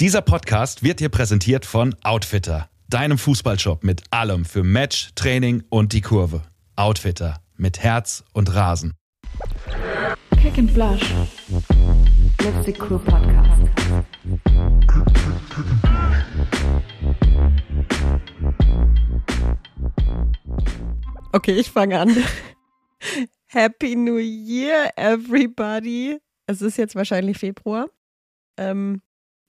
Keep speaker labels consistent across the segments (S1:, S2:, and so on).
S1: Dieser Podcast wird dir präsentiert von Outfitter, deinem Fußballshop mit allem für Match, Training und die Kurve. Outfitter mit Herz und Rasen.
S2: Kick and Flash. Let's the Crew Podcast.
S3: Okay, ich fange an. Happy New Year, everybody. Es ist jetzt wahrscheinlich Februar. Ähm,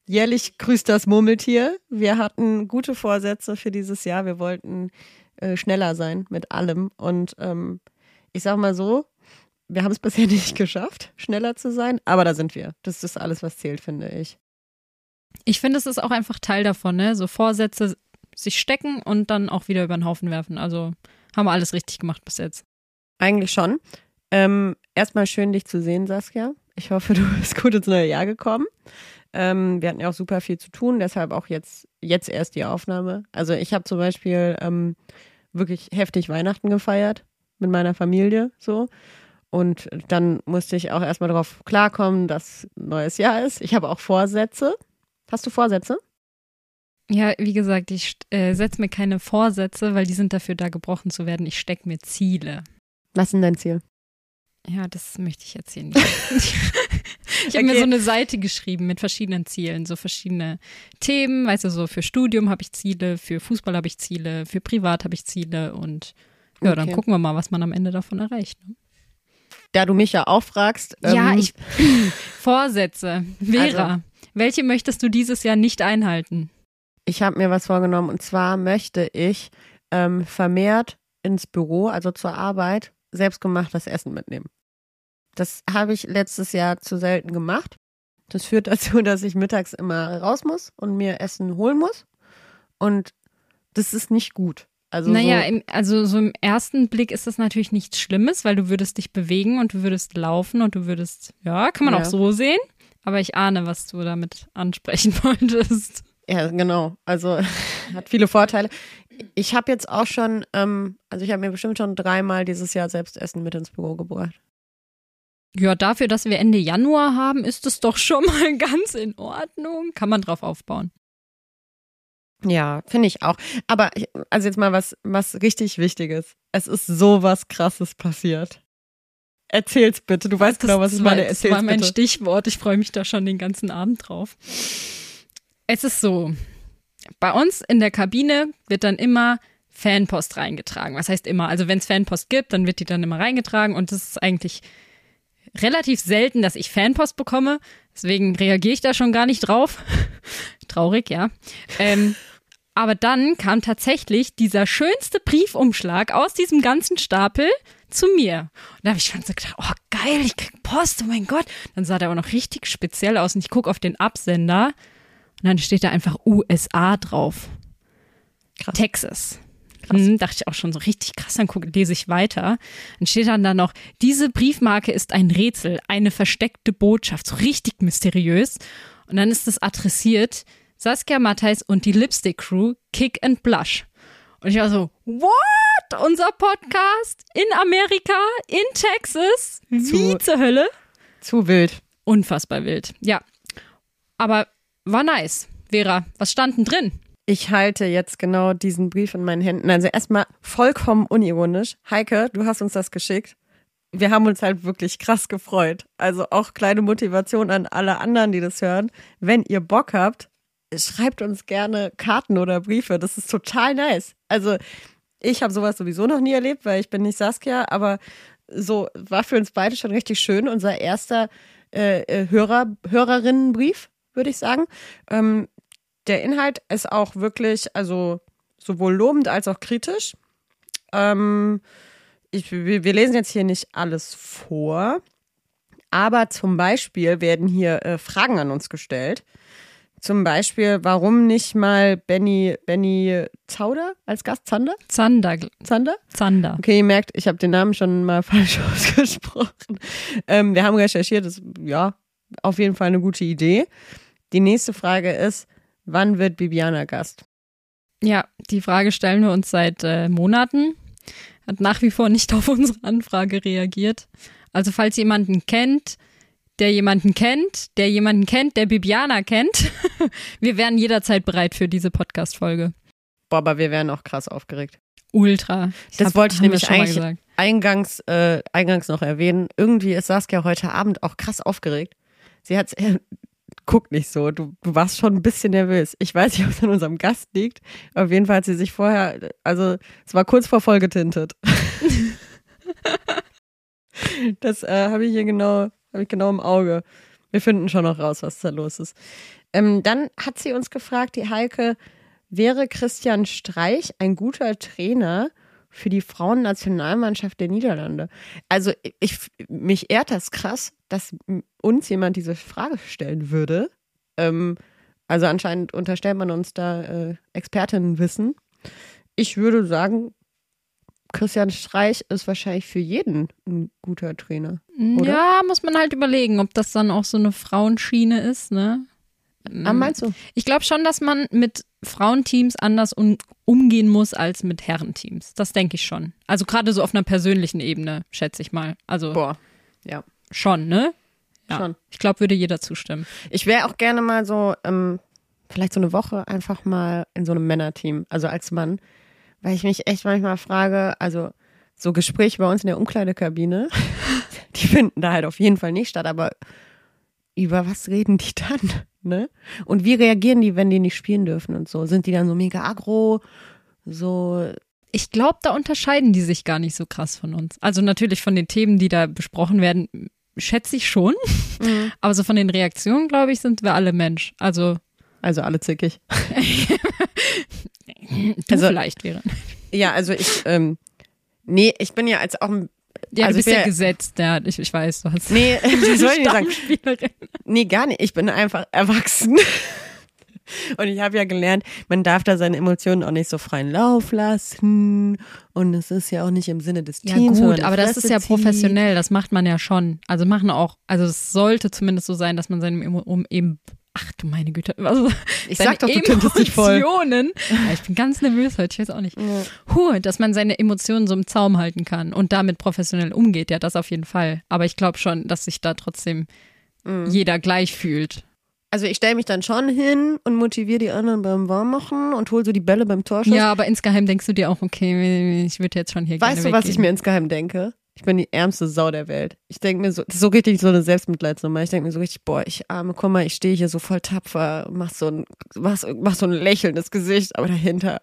S3: jährlich grüßt das Murmeltier. Wir hatten gute Vorsätze für dieses Jahr. Wir wollten äh, schneller sein mit allem. Und ähm, ich sag mal so, wir haben es bisher nicht geschafft, schneller zu sein, aber da sind wir. Das ist alles, was zählt, finde ich.
S4: Ich finde, es ist auch einfach Teil davon, ne? So Vorsätze sich stecken und dann auch wieder über den Haufen werfen. Also haben wir alles richtig gemacht bis jetzt.
S3: Eigentlich schon. Ähm, erstmal schön, dich zu sehen, Saskia. Ich hoffe, du bist gut ins neue Jahr gekommen. Ähm, wir hatten ja auch super viel zu tun, deshalb auch jetzt, jetzt erst die Aufnahme. Also ich habe zum Beispiel ähm, wirklich heftig Weihnachten gefeiert mit meiner Familie so. Und dann musste ich auch erstmal darauf klarkommen, dass neues Jahr ist. Ich habe auch Vorsätze. Hast du Vorsätze?
S4: Ja, wie gesagt, ich äh, setze mir keine Vorsätze, weil die sind dafür da, gebrochen zu werden. Ich stecke mir Ziele.
S3: Was ist denn dein Ziel?
S4: Ja, das möchte ich jetzt hier nicht. ich habe mir so eine Seite geschrieben mit verschiedenen Zielen, so verschiedene Themen. Weißt du, so für Studium habe ich Ziele, für Fußball habe ich Ziele, für Privat habe ich Ziele und ja, dann
S3: Okay.
S4: gucken wir mal, was man am Ende davon erreicht. Ne?
S3: Da du mich ja auch fragst.
S4: ja,
S3: ähm,
S4: ich. Vorsätze. Vera,
S3: Also-
S4: welche möchtest du dieses Jahr nicht einhalten?
S3: Ich habe mir was vorgenommen und zwar möchte ich ähm, vermehrt ins Büro, also zur Arbeit, selbstgemachtes Essen mitnehmen. Das habe ich letztes Jahr zu selten gemacht. Das führt dazu, dass ich mittags immer raus muss und mir Essen holen muss. Und das ist nicht gut. Also
S4: naja,
S3: so,
S4: im, also so im ersten Blick ist das natürlich nichts Schlimmes, weil du würdest dich bewegen und du würdest laufen und du würdest, ja, kann man
S3: Ja.
S4: auch so sehen. Aber ich ahne, was du damit ansprechen wolltest.
S3: Ja, genau. Also hat viele Vorteile. Ich habe jetzt auch schon, ähm, also ich habe mir bestimmt schon dreimal dieses Jahr selbst Essen mit ins Büro gebracht.
S4: Ja, dafür, dass wir Ende Januar haben, ist es doch schon mal ganz in Ordnung. Kann man drauf aufbauen.
S3: Ja, finde ich auch. Aber also jetzt mal was, was richtig Wichtiges. Es ist so was Krasses passiert. Erzähl's bitte. Du weißt genau, was ich
S4: das
S3: meine.
S4: Das
S3: Erzähl's
S4: war mein
S3: bitte.
S4: Stichwort. Ich freue mich da schon den ganzen Abend drauf. Es ist so, bei uns in der Kabine wird dann immer Fanpost reingetragen. Was heißt immer? Also wenn es Fanpost gibt, dann wird die dann immer reingetragen und es ist eigentlich relativ selten, dass ich Fanpost bekomme. Deswegen reagiere ich da schon gar nicht drauf. Traurig, ja. Ähm, aber dann kam tatsächlich dieser schönste Briefumschlag aus diesem ganzen Stapel zu mir. Und da habe ich schon so gedacht, oh geil, ich krieg Post, oh mein Gott. Dann sah der auch noch richtig speziell aus und ich gucke auf den Absender und dann steht da einfach USA drauf.
S3: Krass.
S4: Texas. Hm, dachte ich auch schon so richtig krass, dann guck, lese ich weiter. Dann steht dann da noch, diese Briefmarke ist ein Rätsel, eine versteckte Botschaft, so richtig mysteriös. Und dann ist es adressiert, Saskia Matthijs und die Lipstick Crew, Kick and Blush. Und ich war so, what? Unser Podcast in Amerika, in Texas? Wie
S3: Zu-
S4: zur Hölle?
S3: Zu wild.
S4: Unfassbar wild. Ja. Aber war nice. Vera, was stand denn drin?
S3: Ich halte jetzt genau diesen Brief in meinen Händen. Also erstmal vollkommen unironisch. Heike, du hast uns das geschickt. Wir haben uns halt wirklich krass gefreut. Also auch kleine Motivation an alle anderen, die das hören. Wenn ihr Bock habt, schreibt uns gerne Karten oder Briefe. Das ist total nice. Also ich habe sowas sowieso noch nie erlebt, weil ich bin nicht Saskia, aber so war für uns beide schon richtig schön. Unser erster äh, äh, Hörer, Hörerinnenbrief, würde ich sagen. Ähm, der Inhalt ist auch wirklich, also sowohl lobend als auch kritisch. Ähm, ich, wir, lesen jetzt hier nicht alles vor, aber zum Beispiel werden hier äh, Fragen an uns gestellt. Zum Beispiel, warum nicht mal Benny, Benny Zauder als Gast? Zander?
S4: Zander.
S3: Zander?
S4: Zander.
S3: Okay, ihr merkt, ich habe den Namen schon mal falsch ausgesprochen. Ähm, wir haben recherchiert, das ja auf jeden Fall eine gute Idee. Die nächste Frage ist, wann wird Bibiana Gast?
S4: Ja, die Frage stellen wir uns seit äh, Monaten. Hat nach wie vor nicht auf unsere Anfrage reagiert. Also falls jemanden kennt, der jemanden kennt, der jemanden kennt, der Bibiana kennt. Wir wären jederzeit bereit für diese Podcast-Folge.
S3: Boah, aber wir wären auch krass aufgeregt.
S4: Ultra.
S3: Das
S4: hab-
S3: wollte ich nämlich eigentlich eingangs, äh, eingangs noch erwähnen. Irgendwie ist Saskia heute Abend auch krass aufgeregt. Sie hat, äh, guck nicht so, du, du warst schon ein bisschen nervös. Ich weiß nicht, ob es an unserem Gast liegt. Auf jeden Fall hat sie sich vorher, also es war kurz vor voll getintet. das äh, habe ich hier genau, habe ich genau im Auge. Wir finden schon noch raus, was da los ist. Ähm, dann hat sie uns gefragt, die Heike, wäre Christian Streich ein guter Trainer für die Frauennationalmannschaft der Niederlande? Also ich, mich ehrt das krass, dass uns jemand diese Frage stellen würde. Ähm, also anscheinend unterstellt man uns da äh, Expertinnenwissen. Ich würde sagen, Christian Streich ist wahrscheinlich für jeden ein guter Trainer. oder?
S4: Ja, muss man halt überlegen, ob das dann auch so eine Frauenschiene ist, ne?
S3: Ah, meinst du?
S4: Ich glaube schon, dass man mit Frauenteams anders um, umgehen muss als mit Herrenteams. Das denke ich schon. Also gerade so auf einer persönlichen Ebene, schätze ich mal. Also
S3: Boah, ja.
S4: Schon, ne? Ja.
S3: Schon.
S4: Ich glaube, würde jeder zustimmen.
S3: Ich wäre auch gerne mal so, ähm, vielleicht so eine Woche einfach mal in so einem Männerteam, also als Mann, weil ich mich echt manchmal frage, also so Gespräche bei uns in der Umkleidekabine, die finden da halt auf jeden Fall nicht statt, aber über was reden die dann, ne? Und wie reagieren die, wenn die nicht spielen dürfen und so? Sind die dann so mega aggro, so,
S4: Ich glaube, da unterscheiden die sich gar nicht so krass von uns. Also natürlich von den Themen, die da besprochen werden, schätze ich schon. Aber so von den Reaktionen, glaube ich, sind wir alle Mensch. Also
S3: also alle zickig. Also-
S4: vielleicht wäre.
S3: Ja, also ich, ähm, nee, ich bin ja als auch ein
S4: Ja,
S3: Also
S4: du bist ja
S3: ja-
S4: gesetzt, ja, ich, ich weiß, du hast
S3: Nee, das wollte ich nicht sagen. Nee, gar nicht. Ich bin einfach erwachsen. Und ich habe ja gelernt, man darf da seine Emotionen auch nicht so freien Lauf lassen. Und es ist ja auch nicht im Sinne des
S4: Ja
S3: Teams. man
S4: gut, aber das ist ja professionell, das macht man ja schon. Also machen auch, also es sollte zumindest so sein, dass man seine Emo um eben, ach du meine Güte, also
S3: Ich sag doch, du tintest dich voll.
S4: Emotionen, ja, ich bin ganz nervös heute, ich weiß auch nicht. Huh, dass man seine Emotionen so im Zaum halten kann und damit professionell umgeht, ja, das auf jeden Fall. Aber ich glaube schon, dass sich da trotzdem
S3: Mhm.
S4: jeder gleich fühlt.
S3: Also ich stelle mich dann schon hin und motiviere die anderen beim Warmmachen und hole so die Bälle beim Torschuss.
S4: Ja, aber insgeheim denkst du dir auch, okay, ich würde jetzt schon hier
S3: weißt du, was ich mir insgeheim denke? Ich bin die ärmste Sau der Welt. Ich denke mir so, das ist so richtig so eine Selbstmitleidsnummer. Ich denke mir so richtig, boah, ich arme, guck mal, ich stehe hier so voll tapfer, mach so ein, mach, mach so ein lächelndes Gesicht, aber dahinter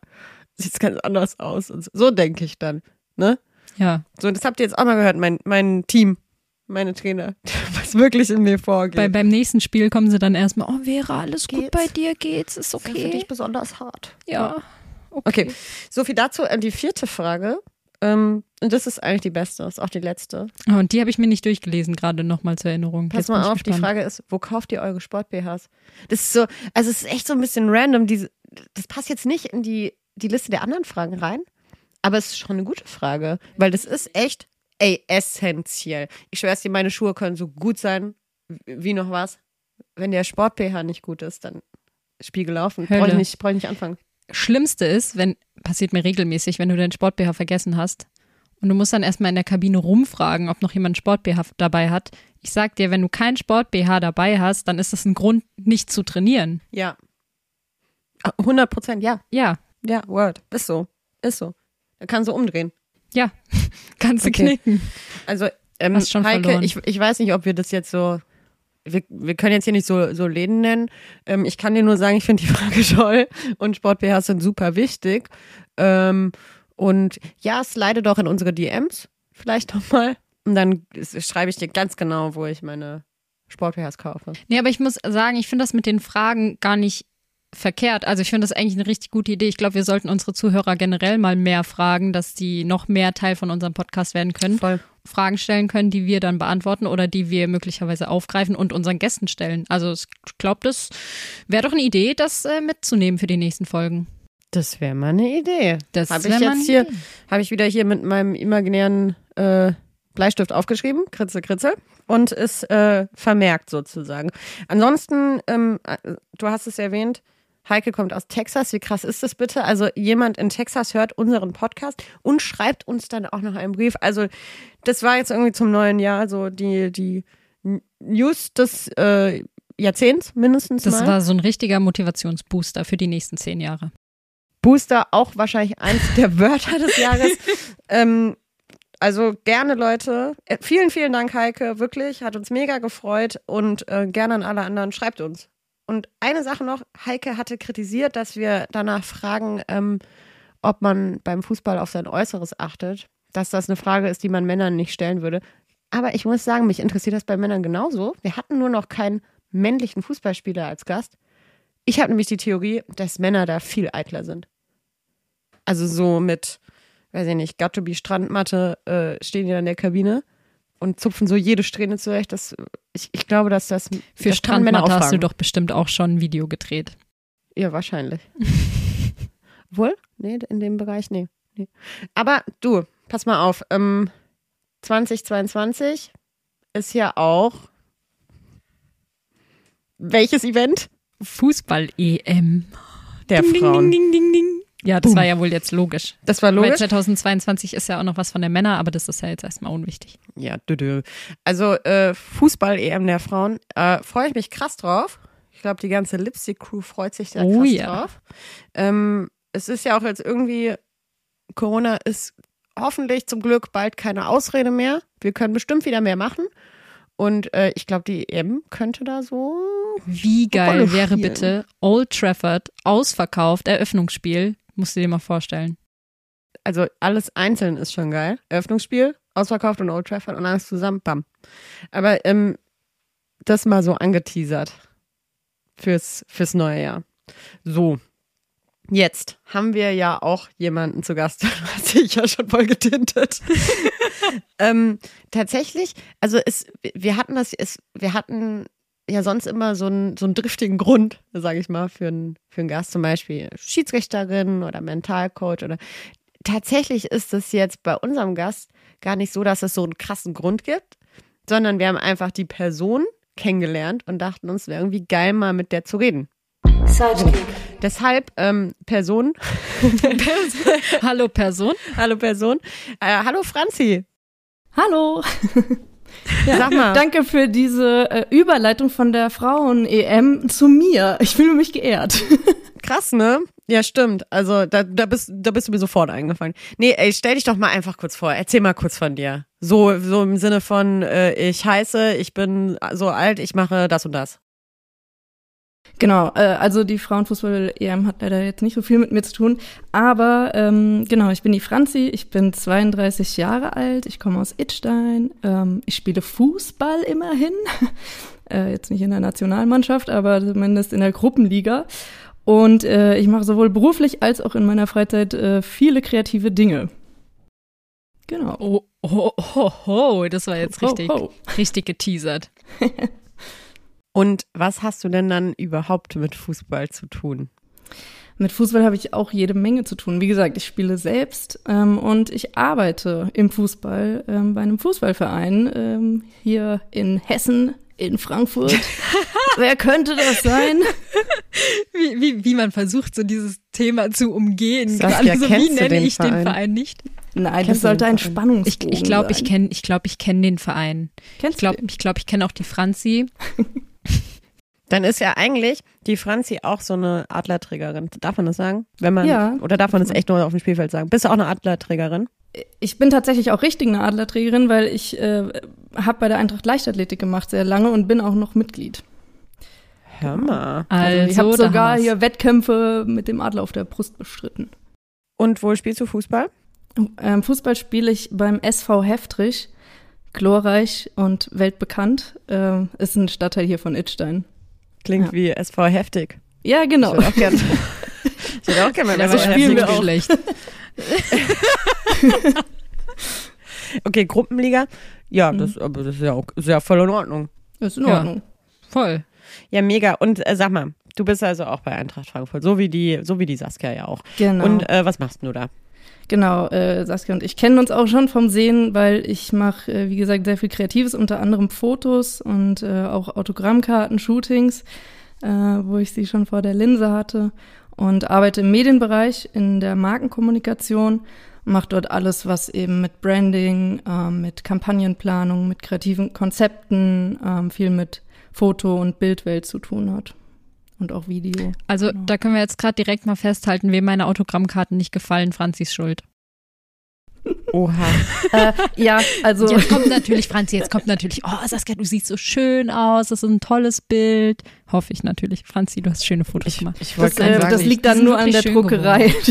S3: sieht es ganz anders aus. Und so- so denke ich dann, ne?
S4: Ja,
S3: So, das habt ihr jetzt auch mal gehört, mein, mein Team, meine Trainer, was wirklich in mir vorgeht.
S4: bei, beim nächsten Spiel kommen sie dann erstmal, oh Vera, alles gut
S3: Geht's?
S4: bei dir, geht's, ist
S3: das ist ja für
S4: okay.
S3: dich besonders hart.
S4: Ja.
S3: Okay, so viel dazu. Äh, Die vierte Frage, ähm, und das ist eigentlich die beste, ist auch die letzte.
S4: Ah, Und die habe ich mir nicht durchgelesen, gerade nochmal zur Erinnerung.
S3: Pass
S4: Jetzt
S3: mal auf, die. Frage ist, wo kauft ihr eure Sport-BHs? Das ist so, also es ist echt so ein bisschen random. Diese, das passt jetzt nicht in die, die Liste der anderen Fragen rein, aber es ist schon eine gute Frage, weil das ist echt, ey, essentiell. Ich schwör's dir, meine Schuhe können so gut sein, wie noch was. Wenn der Sport-BH nicht gut ist, dann Spiegel laufen. Brauche ich, nicht- brauch ich nicht anfangen.
S4: Schlimmste ist, wenn, passiert mir regelmäßig, wenn du deinen Sport-BH vergessen hast und du musst dann erstmal in der Kabine rumfragen, ob noch jemand Sport-BH dabei hat. Ich sag dir, wenn du keinen Sport-BH dabei hast, dann ist das ein Grund, nicht zu trainieren.
S3: Ja. Ah, 100 Prozent, ja.
S4: Ja,
S3: Ja, Word. Ist so. Ist so. Da kannst du umdrehen.
S4: Ja, kannst du
S3: Okay.
S4: knicken.
S3: Also, ähm,
S4: Hast schon
S3: Heike,
S4: verloren.
S3: ich, ich weiß nicht, ob wir das jetzt so. Wir, wir können jetzt hier nicht so, so Läden nennen. Ähm, ich kann dir nur sagen, ich finde die Frage toll und Sport-BHs sind super wichtig. Ähm, und ja, slide doch in unsere DMs vielleicht nochmal. Und dann schreibe ich dir ganz genau, wo ich meine Sport-BHs kaufe.
S4: Nee, aber ich muss sagen, ich finde das mit den Fragen gar nicht verkehrt. Also ich finde das eigentlich eine richtig gute Idee. Ich glaube, wir sollten unsere Zuhörer generell mal mehr fragen, dass die noch mehr Teil von unserem Podcast werden können.
S3: Voll.
S4: Fragen stellen können, die wir dann beantworten oder die wir möglicherweise aufgreifen und unseren Gästen stellen. Also ich glaube, das wäre doch eine Idee, das äh, mitzunehmen für die nächsten Folgen.
S3: Das wäre mal eine Idee.
S4: Das
S3: Habe ich jetzt hier, habe ich wieder hier mit meinem imaginären äh, Bleistift aufgeschrieben, Kritze, Kritze, und ist äh, vermerkt sozusagen. Ansonsten, ähm, äh, du hast es erwähnt, Heike kommt aus Texas. Wie krass ist das bitte? Also jemand in Texas hört unseren Podcast und schreibt uns dann auch noch einen Brief. Also das war jetzt irgendwie zum neuen Jahr so die, die News des äh, Jahrzehnts mindestens
S4: Das
S3: mal.
S4: war so ein richtiger Motivationsbooster für die nächsten zehn Jahre.
S3: Booster auch wahrscheinlich eins der Wörter des Jahres. ähm, also gerne Leute. Äh, vielen, vielen Dank, Heike. Wirklich, hat uns mega gefreut und äh, gerne an alle anderen. Schreibt uns. Und eine Sache noch, Heike hatte kritisiert, dass wir danach fragen, ähm, ob man beim Fußball auf sein Äußeres achtet. Dass das eine Frage ist, die man Männern nicht stellen würde. Aber ich muss sagen, mich interessiert das bei Männern genauso. Wir hatten nur noch keinen männlichen Fußballspieler als Gast. Ich habe nämlich die Theorie, dass Männer da viel eitler sind. Also so mit, weiß ich nicht, Gattobi Strandmatte äh, stehen die in der Kabine und zupfen so jede Strähne zurecht. Das, ich, ich glaube, dass das
S4: Für
S3: das kann Männer
S4: Strandmatte hast du doch bestimmt auch schon ein Video gedreht.
S3: Ja, wahrscheinlich. Wohl? Nee, in dem Bereich, nee. nee. Aber du, pass mal auf. Ähm, 2022 ist ja auch welches Event?
S4: Fußball-EM.
S3: Der
S4: Ding,
S3: Frauen.
S4: Ding, ding, ding, ding. Ja, das war ja wohl jetzt logisch.
S3: Das war
S4: Weil
S3: logisch.
S4: 2022 ist ja auch noch was von der Männer, aber das ist ja jetzt erstmal unwichtig.
S3: Ja, düdü. Also äh, Fußball-EM der Frauen. Äh, Freue ich mich krass drauf. Ich glaube, die ganze Lipstick-Crew freut sich da
S4: Oh
S3: krass
S4: ja.
S3: drauf. Ähm, es ist ja auch jetzt irgendwie, Corona ist hoffentlich zum Glück bald keine Ausrede mehr. Wir können bestimmt wieder mehr machen. Und äh, ich glaube, die EM könnte da so.
S4: Wie geil wäre bitte Old Trafford ausverkauft, Eröffnungsspiel. Musst du dir mal vorstellen.
S3: Also alles einzeln ist schon geil. Eröffnungsspiel, ausverkauft und Old Trafford und alles zusammen, bam. Aber ähm, das mal so angeteasert fürs, fürs neue Jahr. So. Jetzt haben wir ja auch jemanden zu Gast, hat sich ja schon voll getintet. ähm, tatsächlich, also es, wir hatten das, es, wir hatten ja sonst immer so einen, so einen driftigen Grund, sage ich mal, für einen, für einen Gast, zum Beispiel Schiedsrichterin oder Mentalcoach oder tatsächlich ist es jetzt bei unserem Gast gar nicht so, dass es so einen krassen Grund gibt, sondern wir haben einfach die Person kennengelernt und dachten uns, wäre irgendwie geil, mal mit der zu reden. Deshalb ähm, Person,
S4: Hallo Person.
S3: hallo Person, äh, hallo Franzi,
S5: Hallo.
S3: sag mal,
S5: Danke für diese äh, Überleitung von der Frauen-EM zu mir. Ich fühle mich geehrt.
S3: krass, ne? Ja, stimmt. Also da, da, bist, da bist du mir sofort eingefallen. Nee, ey, stell dich doch mal einfach kurz vor. Erzähl mal kurz von dir. So, so im Sinne von, äh, ich heiße, ich bin so alt, ich mache das und das.
S5: Genau, äh, also die Frauenfußball-EM hat leider jetzt nicht so viel mit mir zu tun. Aber ähm, genau, ich bin die Franzi, ich bin 32 Jahre alt, ich komme aus Idstein, ähm, ich spiele Fußball immerhin. äh, jetzt nicht in der Nationalmannschaft, aber zumindest in der Gruppenliga. Und äh, ich mache sowohl beruflich als auch in meiner Freizeit äh, viele kreative Dinge. Genau.
S4: Oh, oh, oh, oh, das war jetzt richtig,
S5: ho.
S4: richtig geteasert.
S3: Und was hast du denn dann überhaupt mit Fußball zu tun?
S5: Mit Fußball habe ich auch jede Menge zu tun. Wie gesagt, ich spiele selbst ähm, und ich arbeite im Fußball ähm, bei einem Fußballverein ähm, hier in Hessen, in Frankfurt. Wer könnte das sein?
S4: Wie, wie, wie man versucht, so dieses Thema zu umgehen.
S3: Saskia,
S4: Gerade so, wie nenne
S3: den
S4: ich
S3: Verein?
S4: den Verein nicht?
S5: Nein,
S3: Kennst
S5: das sollte ein
S3: Verein?
S4: Ich,
S5: Spannungsbogen
S4: ich glaube, ich kenne ich glaub, ich kenn den Verein.
S5: Kennst
S4: Ich glaube, ich, glaub, ich kenne auch die Franzi.
S3: Dann ist ja eigentlich die Franzi auch so eine Adlerträgerin. Darf man das sagen? Wenn man,
S5: Ja.
S3: Oder darf man das echt nur auf dem Spielfeld sagen? Bist du auch eine Adlerträgerin?
S5: Ich bin tatsächlich auch richtig eine Adlerträgerin, weil ich äh, habe bei der Eintracht Leichtathletik gemacht sehr lange und bin auch noch Mitglied.
S3: Hör mal.
S5: Also, ich habe sogar hier Wettkämpfe mit dem Adler auf der Brust bestritten.
S3: Und wo spielst du Fußball?
S5: Ähm, Fußball spiele ich beim SV Heftrich, glorreich und weltbekannt. Ähm, ist ein Stadtteil hier von Idstein.
S3: Klingt
S5: Ja.
S3: wie SV heftig.
S5: Ja, genau.
S3: Ich würde auch gerne. auch gerne mal
S4: Der
S3: SV
S5: spielen
S3: heftig.
S5: wir auch.
S4: schlecht.
S3: Okay, Gruppenliga. Ja, das, aber das ist ja auch ist ja voll in Ordnung.
S5: Ist in
S4: Ja.
S5: Ordnung.
S4: Voll.
S3: Ja, mega. Und äh, sag mal, du bist also auch bei Eintracht Frankfurt, so wie die, so wie die Saskia ja auch.
S5: Genau.
S3: Und äh, was machst du da?
S5: Genau, äh, Saskia und ich kennen uns auch schon vom Sehen, weil ich mache, äh, wie gesagt, sehr viel Kreatives, unter anderem Fotos und äh, auch Autogrammkarten, Shootings, äh, wo ich sie schon vor der Linse hatte und arbeite im Medienbereich in der Markenkommunikation macht dort alles, was eben mit Branding, ähm, mit Kampagnenplanung, mit kreativen Konzepten, ähm, viel mit Foto- und Bildwelt zu tun hat. Und auch Video.
S4: Also
S5: Genau.
S4: da können wir jetzt gerade direkt mal festhalten, wem meine Autogrammkarten nicht gefallen, Franzis Schuld.
S3: Oha.
S5: äh, ja, also
S4: Jetzt kommt natürlich, Franzi, jetzt kommt natürlich, oh Saskia, du siehst so schön aus, das ist ein tolles Bild. Hoffe ich natürlich. Franzi, du hast schöne Fotos
S3: Ich,
S4: gemacht.
S3: ich
S5: das, äh,
S3: sagen,
S5: das liegt dann nur an der Druckerei.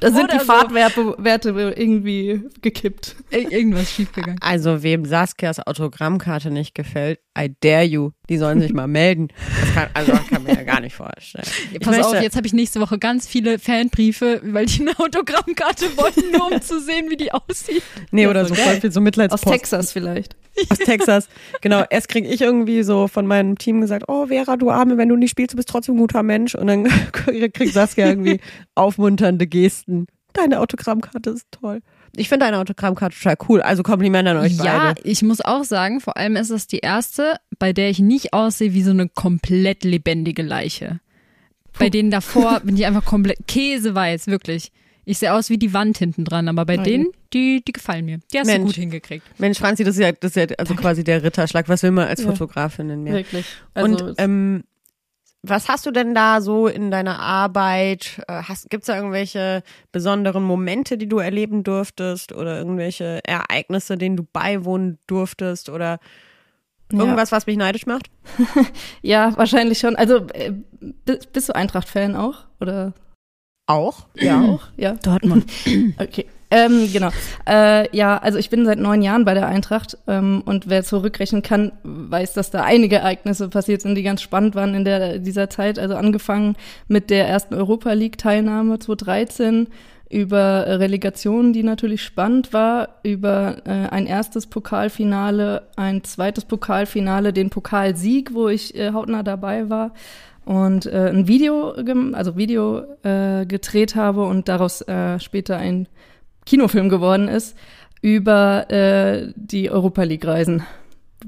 S5: da sind
S4: Oder
S5: die
S4: so.
S5: Fahrtwerte Werte irgendwie gekippt.
S4: Ir- Irgendwas schiefgegangen.
S3: Also, wem Saskias Autogrammkarte nicht gefällt, I dare you. Die sollen sich mal melden. Das kann, also, das kann mir ja gar nicht vorstellen. Ich
S4: Pass auf,
S3: möchte-
S4: jetzt habe ich nächste Woche ganz viele Fanbriefe, weil die eine Autogrammkarte wollten, nur um zu sehen, wie die aussieht.
S3: Nee,
S5: Ja,
S3: oder so voll viel so
S5: Aus
S3: Mitleidspost.
S5: Texas vielleicht.
S3: Aus Texas. Genau. Erst kriege ich irgendwie so von meinem Team gesagt, oh Vera, du Arme, wenn du nicht spielst, du bist trotzdem ein guter Mensch. Und dann kriegt Saskia irgendwie aufmunternde Gesten. Deine Autogrammkarte ist toll. Ich finde deine Autogrammkarte total cool. Also Kompliment an euch
S4: Ja,
S3: beide.
S4: ich muss auch sagen, vor allem ist das die erste, bei der ich nicht aussehe wie so eine komplett lebendige Leiche. Bei denen davor bin ich einfach komplett käseweiß, wirklich. Ich sehe aus wie die Wand hinten dran, aber bei
S5: Oh je.
S4: denen, die, die gefallen mir. Die hast du
S3: Mensch.
S4: gut hingekriegt.
S3: Mensch, Franzi, das ist ja, das ist ja also quasi der Ritterschlag. Was will man als
S5: Ja.
S3: Fotografin in mir?
S5: Wirklich. Also,
S3: Und ähm, was hast du denn da so in deiner Arbeit? Äh, Gibt es da irgendwelche besonderen Momente, die du erleben durftest oder irgendwelche Ereignisse, denen du beiwohnen durftest oder irgendwas, was mich neidisch macht?
S5: ja, wahrscheinlich schon. Also äh, bist, bist du Eintracht-Fan auch? Oder
S3: Auch?
S5: ja auch? Ja.
S4: Dortmund.
S5: Okay. Ähm, genau. Äh, ja, also ich bin seit neun Jahren bei der Eintracht ähm, und wer zurückrechnen kann, weiß, dass da einige Ereignisse passiert sind, die ganz spannend waren in der, dieser Zeit. Also angefangen mit der ersten Europa League-Teilnahme 2013 über äh, Relegation, die natürlich spannend war, über äh, ein erstes Pokalfinale, ein zweites Pokalfinale, den Pokalsieg, wo ich äh, hautnah dabei war und äh, ein Video, also Video äh, gedreht habe und daraus äh, später ein Kinofilm geworden ist über äh, die Europa League Reisen,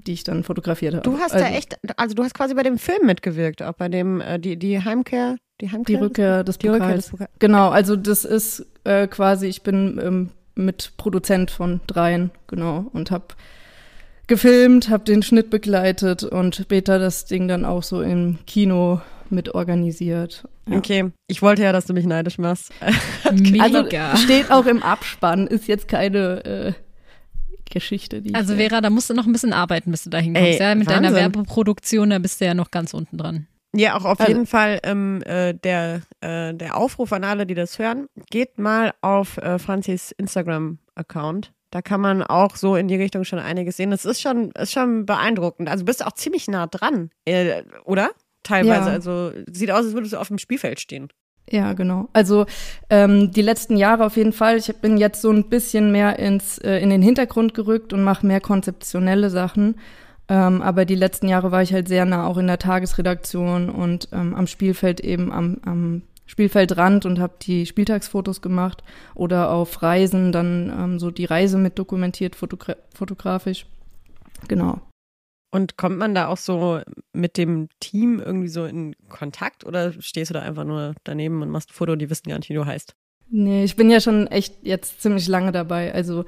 S5: die ich dann fotografiert habe.
S3: Du hast
S5: also,
S3: ja echt, also du hast quasi bei dem Film mitgewirkt, auch bei dem, äh, die, die Heimkehr, die
S5: die
S3: Heimkehr?
S5: Rückkehr des
S3: Die Rückkehr des Pokals.
S5: Genau, also das ist äh, quasi, ich bin ähm, mit Produzent von dreien, genau, und habe gefilmt, habe den Schnitt begleitet und später das Ding dann auch so im Kino mit organisiert. Ja.
S3: Okay, ich wollte ja, dass du mich neidisch machst.
S4: Mega.
S5: Also steht auch im Abspann, ist jetzt keine äh, Geschichte, die
S4: Also Vera, da musst du noch ein bisschen arbeiten, bis du da hinkommst. Ja, mit deiner
S3: Wahnsinn.
S4: Werbeproduktion, da bist du ja noch ganz unten dran.
S3: Ja, auch auf
S5: Also-
S3: jeden Fall ähm, äh, der, äh, der Aufruf an alle, die das hören, geht mal auf äh, Franzis Instagram-Account. Da kann man auch so in die Richtung schon einiges sehen. Das ist schon, ist schon beeindruckend. Also bist du auch ziemlich nah dran, äh, oder? Teilweise.
S5: Ja.
S3: Also sieht aus, als würdest du auf dem Spielfeld stehen.
S5: Ja, genau. Also ähm, die letzten Jahre auf jeden Fall. Ich bin jetzt so ein bisschen mehr ins äh, in den Hintergrund gerückt und mache mehr konzeptionelle Sachen. Ähm, aber die letzten Jahre war ich halt sehr nah auch in der Tagesredaktion und ähm, am Spielfeld eben am, am Spielfeldrand und habe die Spieltagsfotos gemacht oder auf Reisen dann ähm, so die Reise mit dokumentiert fotogra fotografisch. Genau.
S3: Und kommt man da auch so mit dem Team irgendwie so in Kontakt oder stehst du da einfach nur daneben und machst ein Foto und die wissen gar nicht, wie du heißt?
S5: Nee, ich bin ja schon echt jetzt ziemlich lange dabei. Also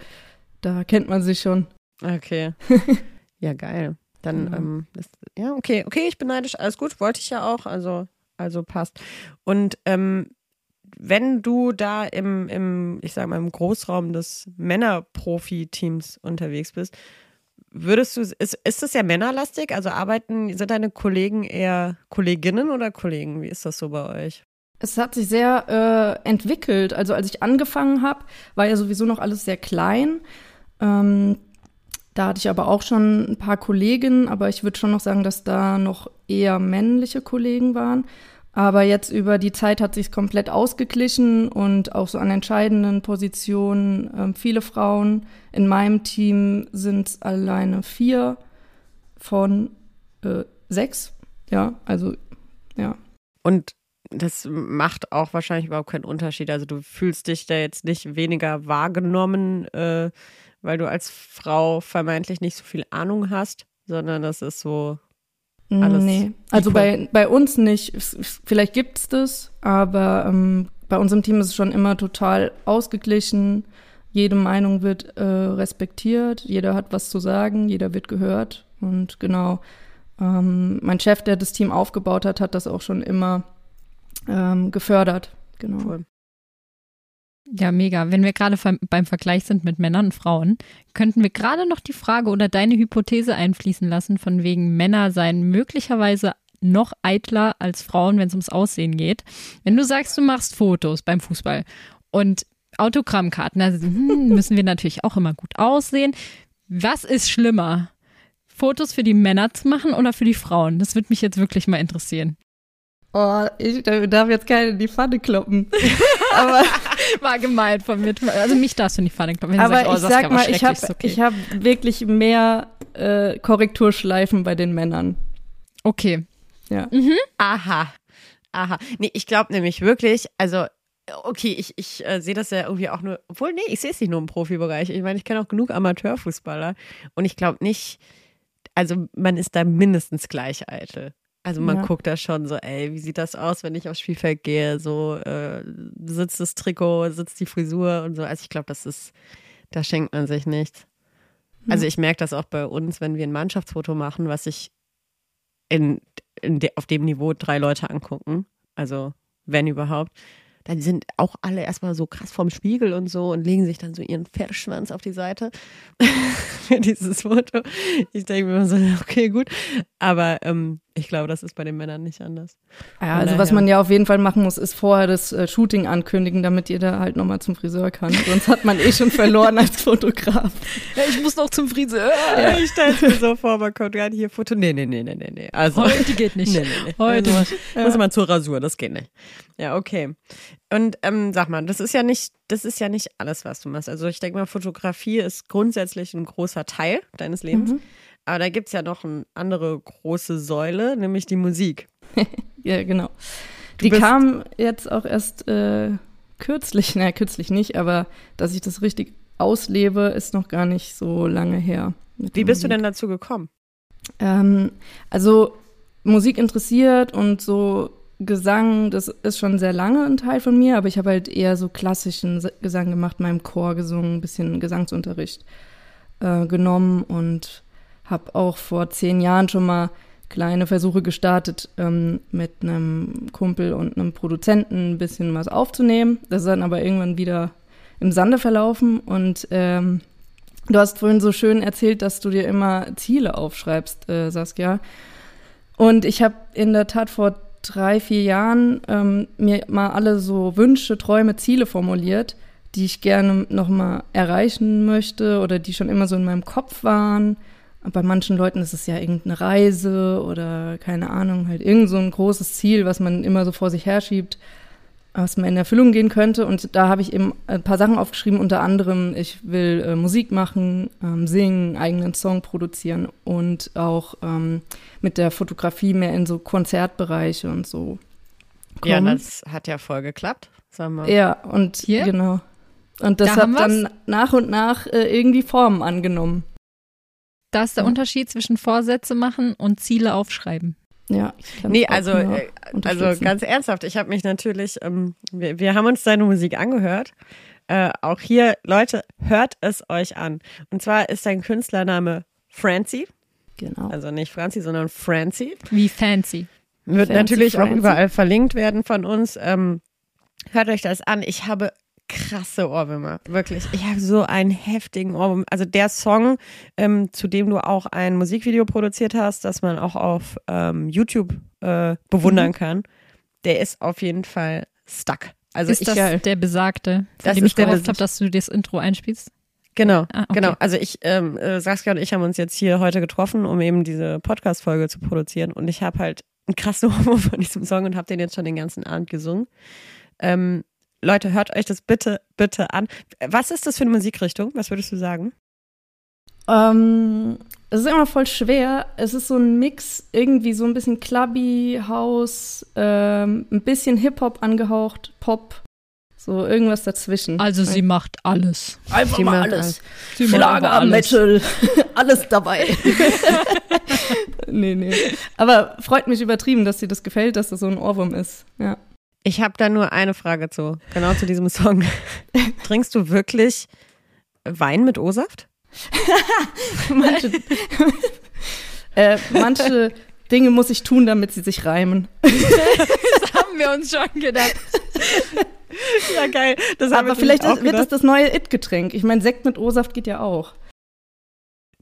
S5: da kennt man sich schon.
S3: Okay. ja, geil. Dann,
S5: Ja.
S3: ähm, ist, ja, okay, okay, ich bin neidisch, alles gut, wollte ich ja auch, also, also passt. Und ähm, wenn du da im, im, ich sag mal, im Großraum des Männerprofi-Teams unterwegs bist, würdest du, ist, ist das ja männerlastig? Also arbeiten, sind deine Kollegen eher Kolleginnen oder Kollegen? Wie ist das so bei euch?
S5: Es hat sich sehr äh, entwickelt. Also als ich angefangen habe, war ja sowieso noch alles sehr klein. Ähm, da hatte ich aber auch schon ein paar Kolleginnen, aber ich würde schon noch sagen, dass da noch eher männliche Kollegen waren. Aber jetzt über die Zeit hat sich komplett ausgeglichen und auch so an entscheidenden Positionen ähm, viele Frauen. In meinem Team sind es alleine vier von äh, sechs. Ja, also ja.
S3: Und das macht auch wahrscheinlich überhaupt keinen Unterschied. Also du fühlst dich da jetzt nicht weniger wahrgenommen, äh, weil du als Frau vermeintlich nicht so viel Ahnung hast, sondern das ist so. Alles
S5: nee, also bei, bei uns nicht. Es- es- Vielleicht gibt's das, aber ähm, bei uns im Team ist es schon immer total ausgeglichen. Jede Meinung wird äh, respektiert, jeder hat was zu sagen, jeder wird gehört. Und genau, ähm, mein Chef, der das Team aufgebaut hat, hat das auch schon immer ähm, gefördert. Genau.
S3: Cool.
S4: Ja, mega. Wenn wir gerade beim Vergleich sind mit Männern und Frauen, könnten wir gerade noch die Frage oder deine Hypothese einfließen lassen, von wegen Männer seien möglicherweise noch eitler als Frauen, wenn es ums Aussehen geht. Wenn du sagst, du machst Fotos beim Fußball und Autogrammkarten, da hm, müssen wir natürlich auch immer gut aussehen. Was ist schlimmer? Fotos für die Männer zu machen oder für die Frauen? Das würde mich jetzt wirklich mal interessieren.
S5: Oh, ich darf jetzt keine in die Pfanne kloppen. aber
S4: war gemeint von mir. Also mich darfst du in die Pfanne kloppen.
S5: aber
S4: sagst, oh,
S5: ich sag mal, ich habe
S4: okay.
S5: hab wirklich mehr äh, Korrekturschleifen bei den Männern.
S4: Okay.
S5: Ja.
S3: Mhm. Aha. Aha. Nee, ich glaube nämlich wirklich, also okay, ich, ich äh, sehe das ja irgendwie auch nur, obwohl, nee, ich sehe es nicht nur im Profibereich. Ich meine, ich kenne auch genug Amateurfußballer und ich glaube nicht, also man ist da mindestens gleich eitel. Also man ja. guckt da schon so, ey, wie sieht das aus, wenn ich aufs Spielfeld gehe? So äh, sitzt das Trikot, sitzt die Frisur und so. Also ich glaube, das ist, da schenkt man sich nichts. Also ich merke das auch bei uns, wenn wir ein Mannschaftsfoto machen, was ich in, in de, auf dem Niveau drei Leute angucken. Also wenn überhaupt dann sind auch alle erstmal so krass vorm Spiegel und so und legen sich dann so ihren Pferdeschwanz auf die Seite für dieses Foto. Ich denke mir so, okay, gut. Aber ähm, ich glaube, das ist bei den Männern nicht anders.
S5: Ja, also was man ja auf jeden Fall machen muss, ist vorher das äh, Shooting ankündigen, damit jeder halt nochmal zum Friseur kann. Sonst hat man eh schon verloren als Fotograf.
S3: Ja, ich muss noch zum Friseur. Ja. Ich stelle mir so vor, man kommt gerade hier Foto. Nee, nee, nee, nee, nee, nee. Also,
S4: Heute geht nicht.
S3: Nee, nee, nee.
S4: Heute.
S3: Also, ja. Muss man zur Rasur, das geht nicht. Ja, okay. Und ähm, sag mal, das ist ja nicht, das ist ja nicht alles, was du machst. Also ich denke mal, Fotografie ist grundsätzlich ein großer Teil deines Lebens. Mhm. Aber da gibt es ja noch eine andere große Säule, nämlich die Musik.
S5: ja, genau. Du die kam jetzt auch erst äh, kürzlich, naja, kürzlich nicht, aber dass ich das richtig auslebe, ist noch gar nicht so lange her.
S3: Wie bist Musik. du denn dazu gekommen?
S5: Ähm, also Musik interessiert und so Gesang, das ist schon sehr lange ein Teil von mir, aber ich habe halt eher so klassischen Gesang gemacht, meinem Chor gesungen, ein bisschen Gesangsunterricht äh, genommen und habe auch vor zehn Jahren schon mal kleine Versuche gestartet, ähm, mit einem Kumpel und einem Produzenten ein bisschen was aufzunehmen. Das ist dann aber irgendwann wieder im Sande verlaufen und ähm, du hast vorhin so schön erzählt, dass du dir immer Ziele aufschreibst, äh, Saskia. Und ich habe in der Tat vor drei, vier Jahren ähm, mir mal alle so Wünsche, Träume, Ziele formuliert, die ich gerne nochmal erreichen möchte oder die schon immer so in meinem Kopf waren bei manchen Leuten ist es ja irgendeine Reise oder keine Ahnung, halt irgend so ein großes Ziel, was man immer so vor sich herschiebt, was man in Erfüllung gehen könnte. Und da habe ich eben ein paar Sachen aufgeschrieben, unter anderem, ich will äh, Musik machen, ähm, singen, eigenen Song produzieren und auch ähm, mit der Fotografie mehr in so Konzertbereiche und so.
S3: Kommen. Ja, das hat ja voll geklappt, sagen wir.
S5: Ja, und Hier? genau. Und das da hat dann nach und nach äh, irgendwie Formen angenommen.
S4: Das ist der ja. Unterschied zwischen Vorsätze machen und Ziele aufschreiben.
S5: Ja.
S3: Nee, also, äh, also ganz ernsthaft, ich habe mich natürlich, ähm, wir, wir haben uns deine Musik angehört. Äh, auch hier, Leute, hört es euch an. Und zwar ist dein Künstlername Francie.
S5: Genau.
S3: Also nicht Francie, sondern Francie.
S4: Wie fancy.
S3: Wird
S4: fancy
S3: natürlich Francie. auch überall verlinkt werden von uns. Ähm, hört euch das an. Ich habe krasse Ohrwürmer, wirklich. Ich habe so einen heftigen Ohrwurm. Also der Song, ähm, zu dem du auch ein Musikvideo produziert hast, das man auch auf ähm, YouTube äh, bewundern mhm. kann, der ist auf jeden Fall stuck. Also
S4: ist
S3: ich,
S4: das
S3: ja,
S4: der besagte, von dem ich gehofft habe, dass du das Intro einspielst?
S3: Genau, ah, okay. genau. Also ich, ähm, äh, Saskia und ich haben uns jetzt hier heute getroffen, um eben diese Podcast-Folge zu produzieren. Und ich habe halt einen krassen Ohrwurm von diesem Song und habe den jetzt schon den ganzen Abend gesungen. Ähm, Leute, hört euch das bitte, bitte an. Was ist das für eine Musikrichtung? Was würdest du sagen?
S5: Ähm, es ist immer voll schwer. Es ist so ein Mix, irgendwie so ein bisschen Clubby, House, ähm, ein bisschen Hip-Hop angehaucht, Pop, so irgendwas dazwischen.
S4: Also sie macht alles.
S5: Einfach sie mal alles. alles. Schlager, Metal, alles dabei. nee, nee. Aber freut mich übertrieben, dass dir das gefällt, dass das so ein Ohrwurm ist. Ja.
S3: Ich habe da nur eine Frage zu, genau zu diesem Song. Trinkst du wirklich Wein mit O-Saft?
S5: manche, äh, manche Dinge muss ich tun, damit sie sich reimen.
S4: das haben wir uns schon gedacht.
S3: Ja, geil. Das
S5: Aber vielleicht ist, wird das das neue It-Getränk. Ich meine, Sekt mit O-Saft geht ja auch.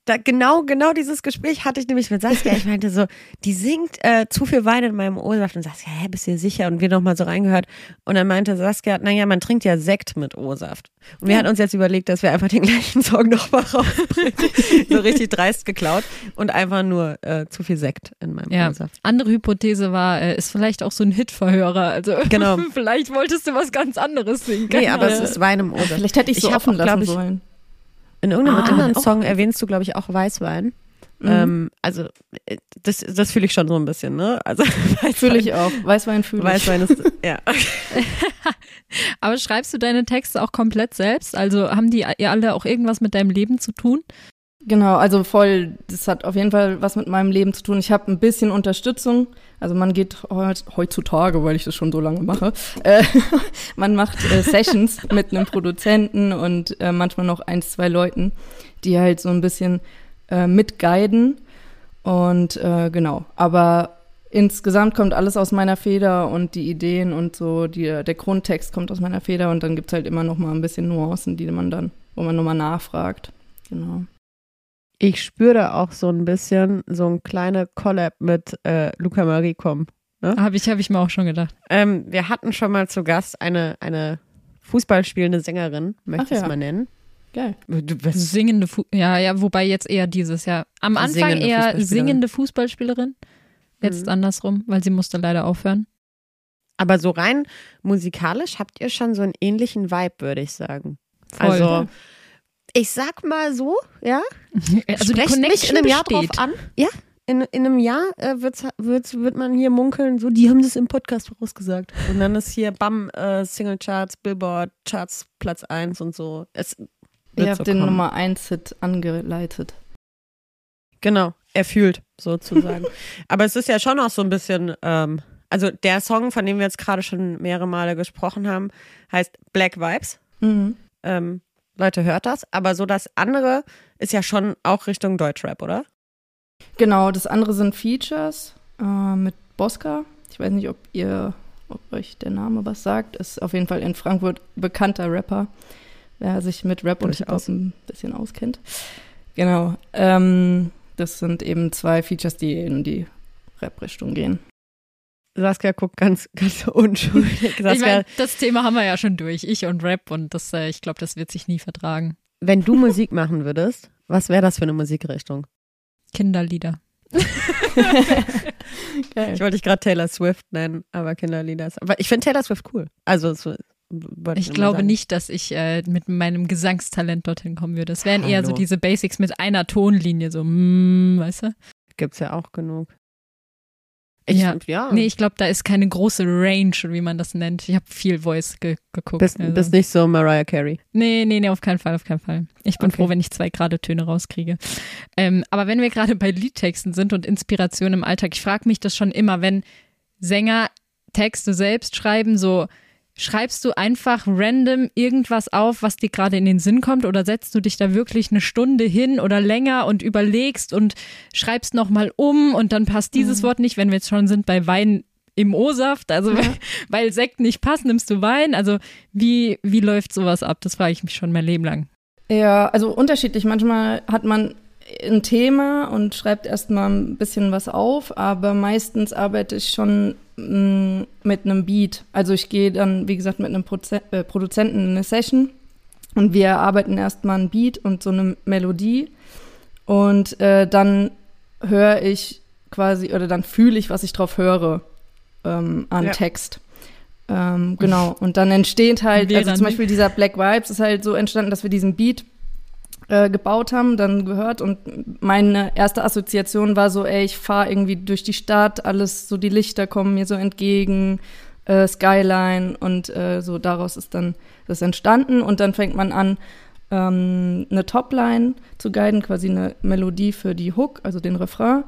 S3: Da, genau, genau dieses Gespräch hatte ich nämlich mit Saskia. Ich meinte so, die singt äh, zu viel Wein in meinem O-Saft und Saskia, hä, bist du dir sicher? Und wir nochmal so reingehört. Und dann meinte Saskia, naja, man trinkt ja Sekt mit O-Saft. Und wir
S5: Ja.
S3: hatten uns jetzt überlegt, dass wir einfach den gleichen Song nochmal rausbringen. so richtig dreist geklaut und einfach nur äh, zu viel Sekt in meinem
S4: Ja.
S3: O-Saft.
S4: Andere Hypothese war, äh, ist vielleicht auch so ein Hitverhörer. Also
S3: Genau.
S4: vielleicht wolltest du was ganz anderes singen.
S3: Nee, aber es ist Wein im O-Saft.
S5: Vielleicht hätte ich so
S3: hab
S5: offen lassen
S3: ich,
S5: sollen.
S3: In irgendeinem
S5: Ah,
S3: anderen Song
S5: gut.
S3: erwähnst du, glaube ich, auch Weißwein.
S5: Mhm.
S3: Ähm, also, äh, das, das fühle ich schon so ein bisschen, ne? Also,
S5: Fühle ich auch. Weißwein fühle ich.
S3: Weißwein ist, ja.
S4: Aber schreibst du deine Texte auch komplett selbst? Also haben die ihr alle auch irgendwas mit deinem Leben zu tun?
S5: Genau, also voll, das hat auf jeden Fall was mit meinem Leben zu tun. Ich habe ein bisschen Unterstützung. Also man geht heut, heutzutage, weil ich das schon so lange mache, äh, man macht äh, Sessions mit einem Produzenten und äh, manchmal noch ein, zwei Leuten, die halt so ein bisschen äh, mitguiden. Und äh, genau, aber insgesamt kommt alles aus meiner Feder und die Ideen und so, die, der Grundtext kommt aus meiner Feder und dann gibt's halt immer noch mal ein bisschen Nuancen, die man dann, wo man nochmal nachfragt. Genau.
S3: Ich spüre auch so ein bisschen so ein kleine Collab mit äh, Luca Marie kommen.
S4: Habe ich, hab ich mir auch schon gedacht.
S3: Ähm, wir hatten schon mal zu Gast eine, eine Fußballspielende Sängerin, möchte ich es
S5: ja.
S3: mal nennen.
S5: Geil.
S4: Singende Fu ja, ja, wobei jetzt eher dieses, ja. Am Anfang
S3: Singende
S4: eher
S3: Fußballspielerin.
S4: singende Fußballspielerin. Jetzt
S3: Mhm.
S4: andersrum, weil sie musste leider aufhören.
S3: aber so rein musikalisch habt ihr schon so einen ähnlichen Vibe, würde ich sagen.
S4: Voll.
S3: Also, ich sag mal so, ja,
S4: Also die
S3: Sprecht mich
S4: Connection
S3: in einem Jahr
S4: besteht.
S3: drauf an. Ja, in, in einem Jahr äh, wird's, wird's, wird man hier munkeln, so, die haben das im Podcast vorausgesagt. Und dann ist hier BAM, äh, Singlecharts, Billboard, Charts, Platz 1 und so. Es wird
S5: Ihr
S3: so
S5: habt den
S3: kommen.
S5: Nummer 1 Hit angeleitet.
S3: Genau, er fühlt, sozusagen. Aber es ist ja schon auch so ein bisschen, ähm, also der Song, von dem wir jetzt gerade schon mehrere Male gesprochen haben, heißt Black Vibes.
S5: Mhm.
S3: Ähm, Leute, hört das. Aber so das andere ist ja schon auch Richtung Deutschrap, oder?
S5: Genau, das andere sind Features äh, mit Bosca. Ich weiß nicht, ob ihr, ob euch der Name was sagt. Ist auf jeden Fall in Frankfurt bekannter Rapper, wer sich mit Rap und. Hip-Hop ein bisschen auskennt. Genau. Ähm, das sind eben zwei Features, die in die Rap-Richtung gehen.
S3: Saskia guckt ganz, ganz unschuldig.
S4: Ich
S3: Saskia,
S4: mein, das Thema haben wir ja schon durch, ich und Rap und das, äh, ich glaube, das wird sich nie vertragen.
S3: wenn du Musik machen würdest, was wäre das für eine Musikrichtung?
S4: Kinderlieder.
S3: Ich wollte dich gerade Taylor Swift nennen, aber Kinderlieder ist. Aber ich finde Taylor Swift cool. Also, so,
S4: Ich glaube
S3: sagen.
S4: nicht, dass ich äh, mit meinem Gesangstalent dorthin kommen würde. Es wären eher so
S3: Hallo.
S4: diese Basics mit einer Tonlinie, so, mm, weißt du?
S3: Gibt's ja auch genug. Ich,
S4: Ja.
S3: ja.
S4: Nee, ich glaube, da ist keine große Range, wie man das nennt. Ich habe viel Voice ge geguckt.
S3: bist,
S4: also.
S3: bist nicht so Mariah Carey.
S4: Nee, nee, nee, auf keinen Fall, auf keinen Fall. Ich bin
S3: Okay.
S4: froh, wenn ich zwei gerade Töne rauskriege. Ähm, aber wenn wir gerade bei Liedtexten sind und Inspiration im Alltag, ich frage mich das schon immer, wenn Sänger Texte selbst schreiben, so schreibst du einfach random irgendwas auf, was dir gerade in den Sinn kommt oder setzt du dich da wirklich eine Stunde hin oder länger und überlegst und schreibst nochmal um und dann passt dieses Wort nicht, wenn wir jetzt schon sind bei Wein im O-Saft, also weil, weil Sekt nicht passt, nimmst du Wein, also wie, wie läuft sowas ab? Das frage ich mich schon mein Leben lang.
S5: Ja, also unterschiedlich. Manchmal hat man ein Thema und schreibt erstmal ein bisschen was auf, aber meistens arbeite ich schon mh, mit einem Beat. Also ich gehe dann, wie gesagt, mit einem Proze äh, Produzenten in eine Session und wir arbeiten erstmal ein Beat und so eine Melodie und äh, dann höre ich quasi oder dann fühle ich, was ich drauf höre ähm, an
S3: Ja.
S5: Text. Ähm, genau. Und dann entsteht halt,
S4: Wir
S5: also zum. Beispiel dieser Black Vibes ist halt so entstanden, dass wir diesen Beat äh, gebaut haben, dann gehört und meine erste Assoziation war so, ey, ich fahre irgendwie durch die Stadt, alles so die Lichter kommen mir so entgegen, äh, Skyline und äh, so daraus ist dann das entstanden und dann fängt man an, ähm, eine Topline zu guiden, quasi eine Melodie für die Hook, also den Refrain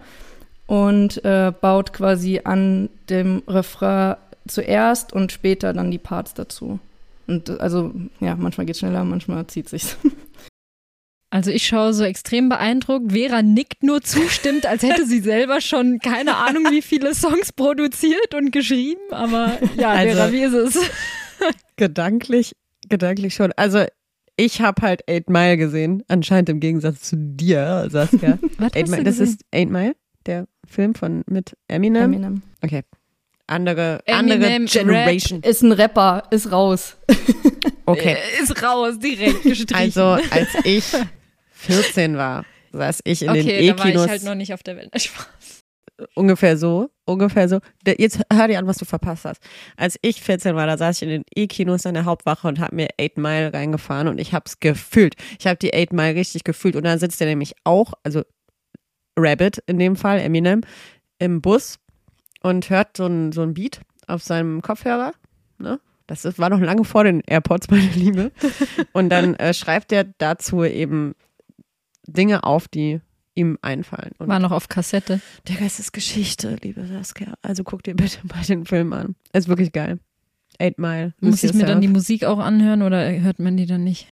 S5: und äh, baut quasi an dem Refrain zuerst und später dann die Parts dazu. Und also, ja, manchmal geht's schneller, manchmal zieht sich's.
S4: Also ich schaue so extrem beeindruckt. Vera nickt nur zustimmt, als hätte sie selber schon keine Ahnung, wie viele Songs produziert und geschrieben. Aber ja,
S3: Also-
S4: Vera, wie ist es?
S3: Gedanklich, gedanklich schon. Also ich habe halt Eight Mile gesehen, anscheinend im Gegensatz zu dir, Saskia.
S4: Was
S3: Eight
S4: hast
S3: Mile,
S4: du
S3: das ist Eight Mile, der Film von mit Eminem.
S5: Eminem.
S3: Okay. Andere,
S4: Eminem,
S3: andere Generation.
S5: Ist ein Rapper, ist raus.
S3: Okay.
S4: Äh, Ist raus, direkt gestrichen.
S3: Also als ich 14 war, saß ich in den
S4: okay, da war
S3: E-Kinos
S4: ich halt noch nicht auf der Welt. Spaß.
S3: ungefähr so, ungefähr so. Jetzt hör dir an, was du verpasst hast. Als ich 14 war, da saß ich in den E-Kinos an der Hauptwache und habe mir Eight Mile reingefahren und ich hab's gefühlt. Ich habe die Eight Mile richtig gefühlt und dann sitzt der nämlich auch, also Rabbit in dem Fall, Eminem, im Bus und hört so ein, so ein Beat auf seinem Kopfhörer. Ne? Das war noch lange vor den AirPods, meine Liebe. Und dann äh, schreibt er dazu eben Dinge auf, die ihm einfallen. Und
S4: War noch auf Kassette.
S3: der Geist ist Geschichte, liebe Saskia. Also guck dir bitte mal den Film an. Ist wirklich geil. Eight Mile.
S4: Muss ich mir dann die. Musik auch anhören oder hört man die dann nicht?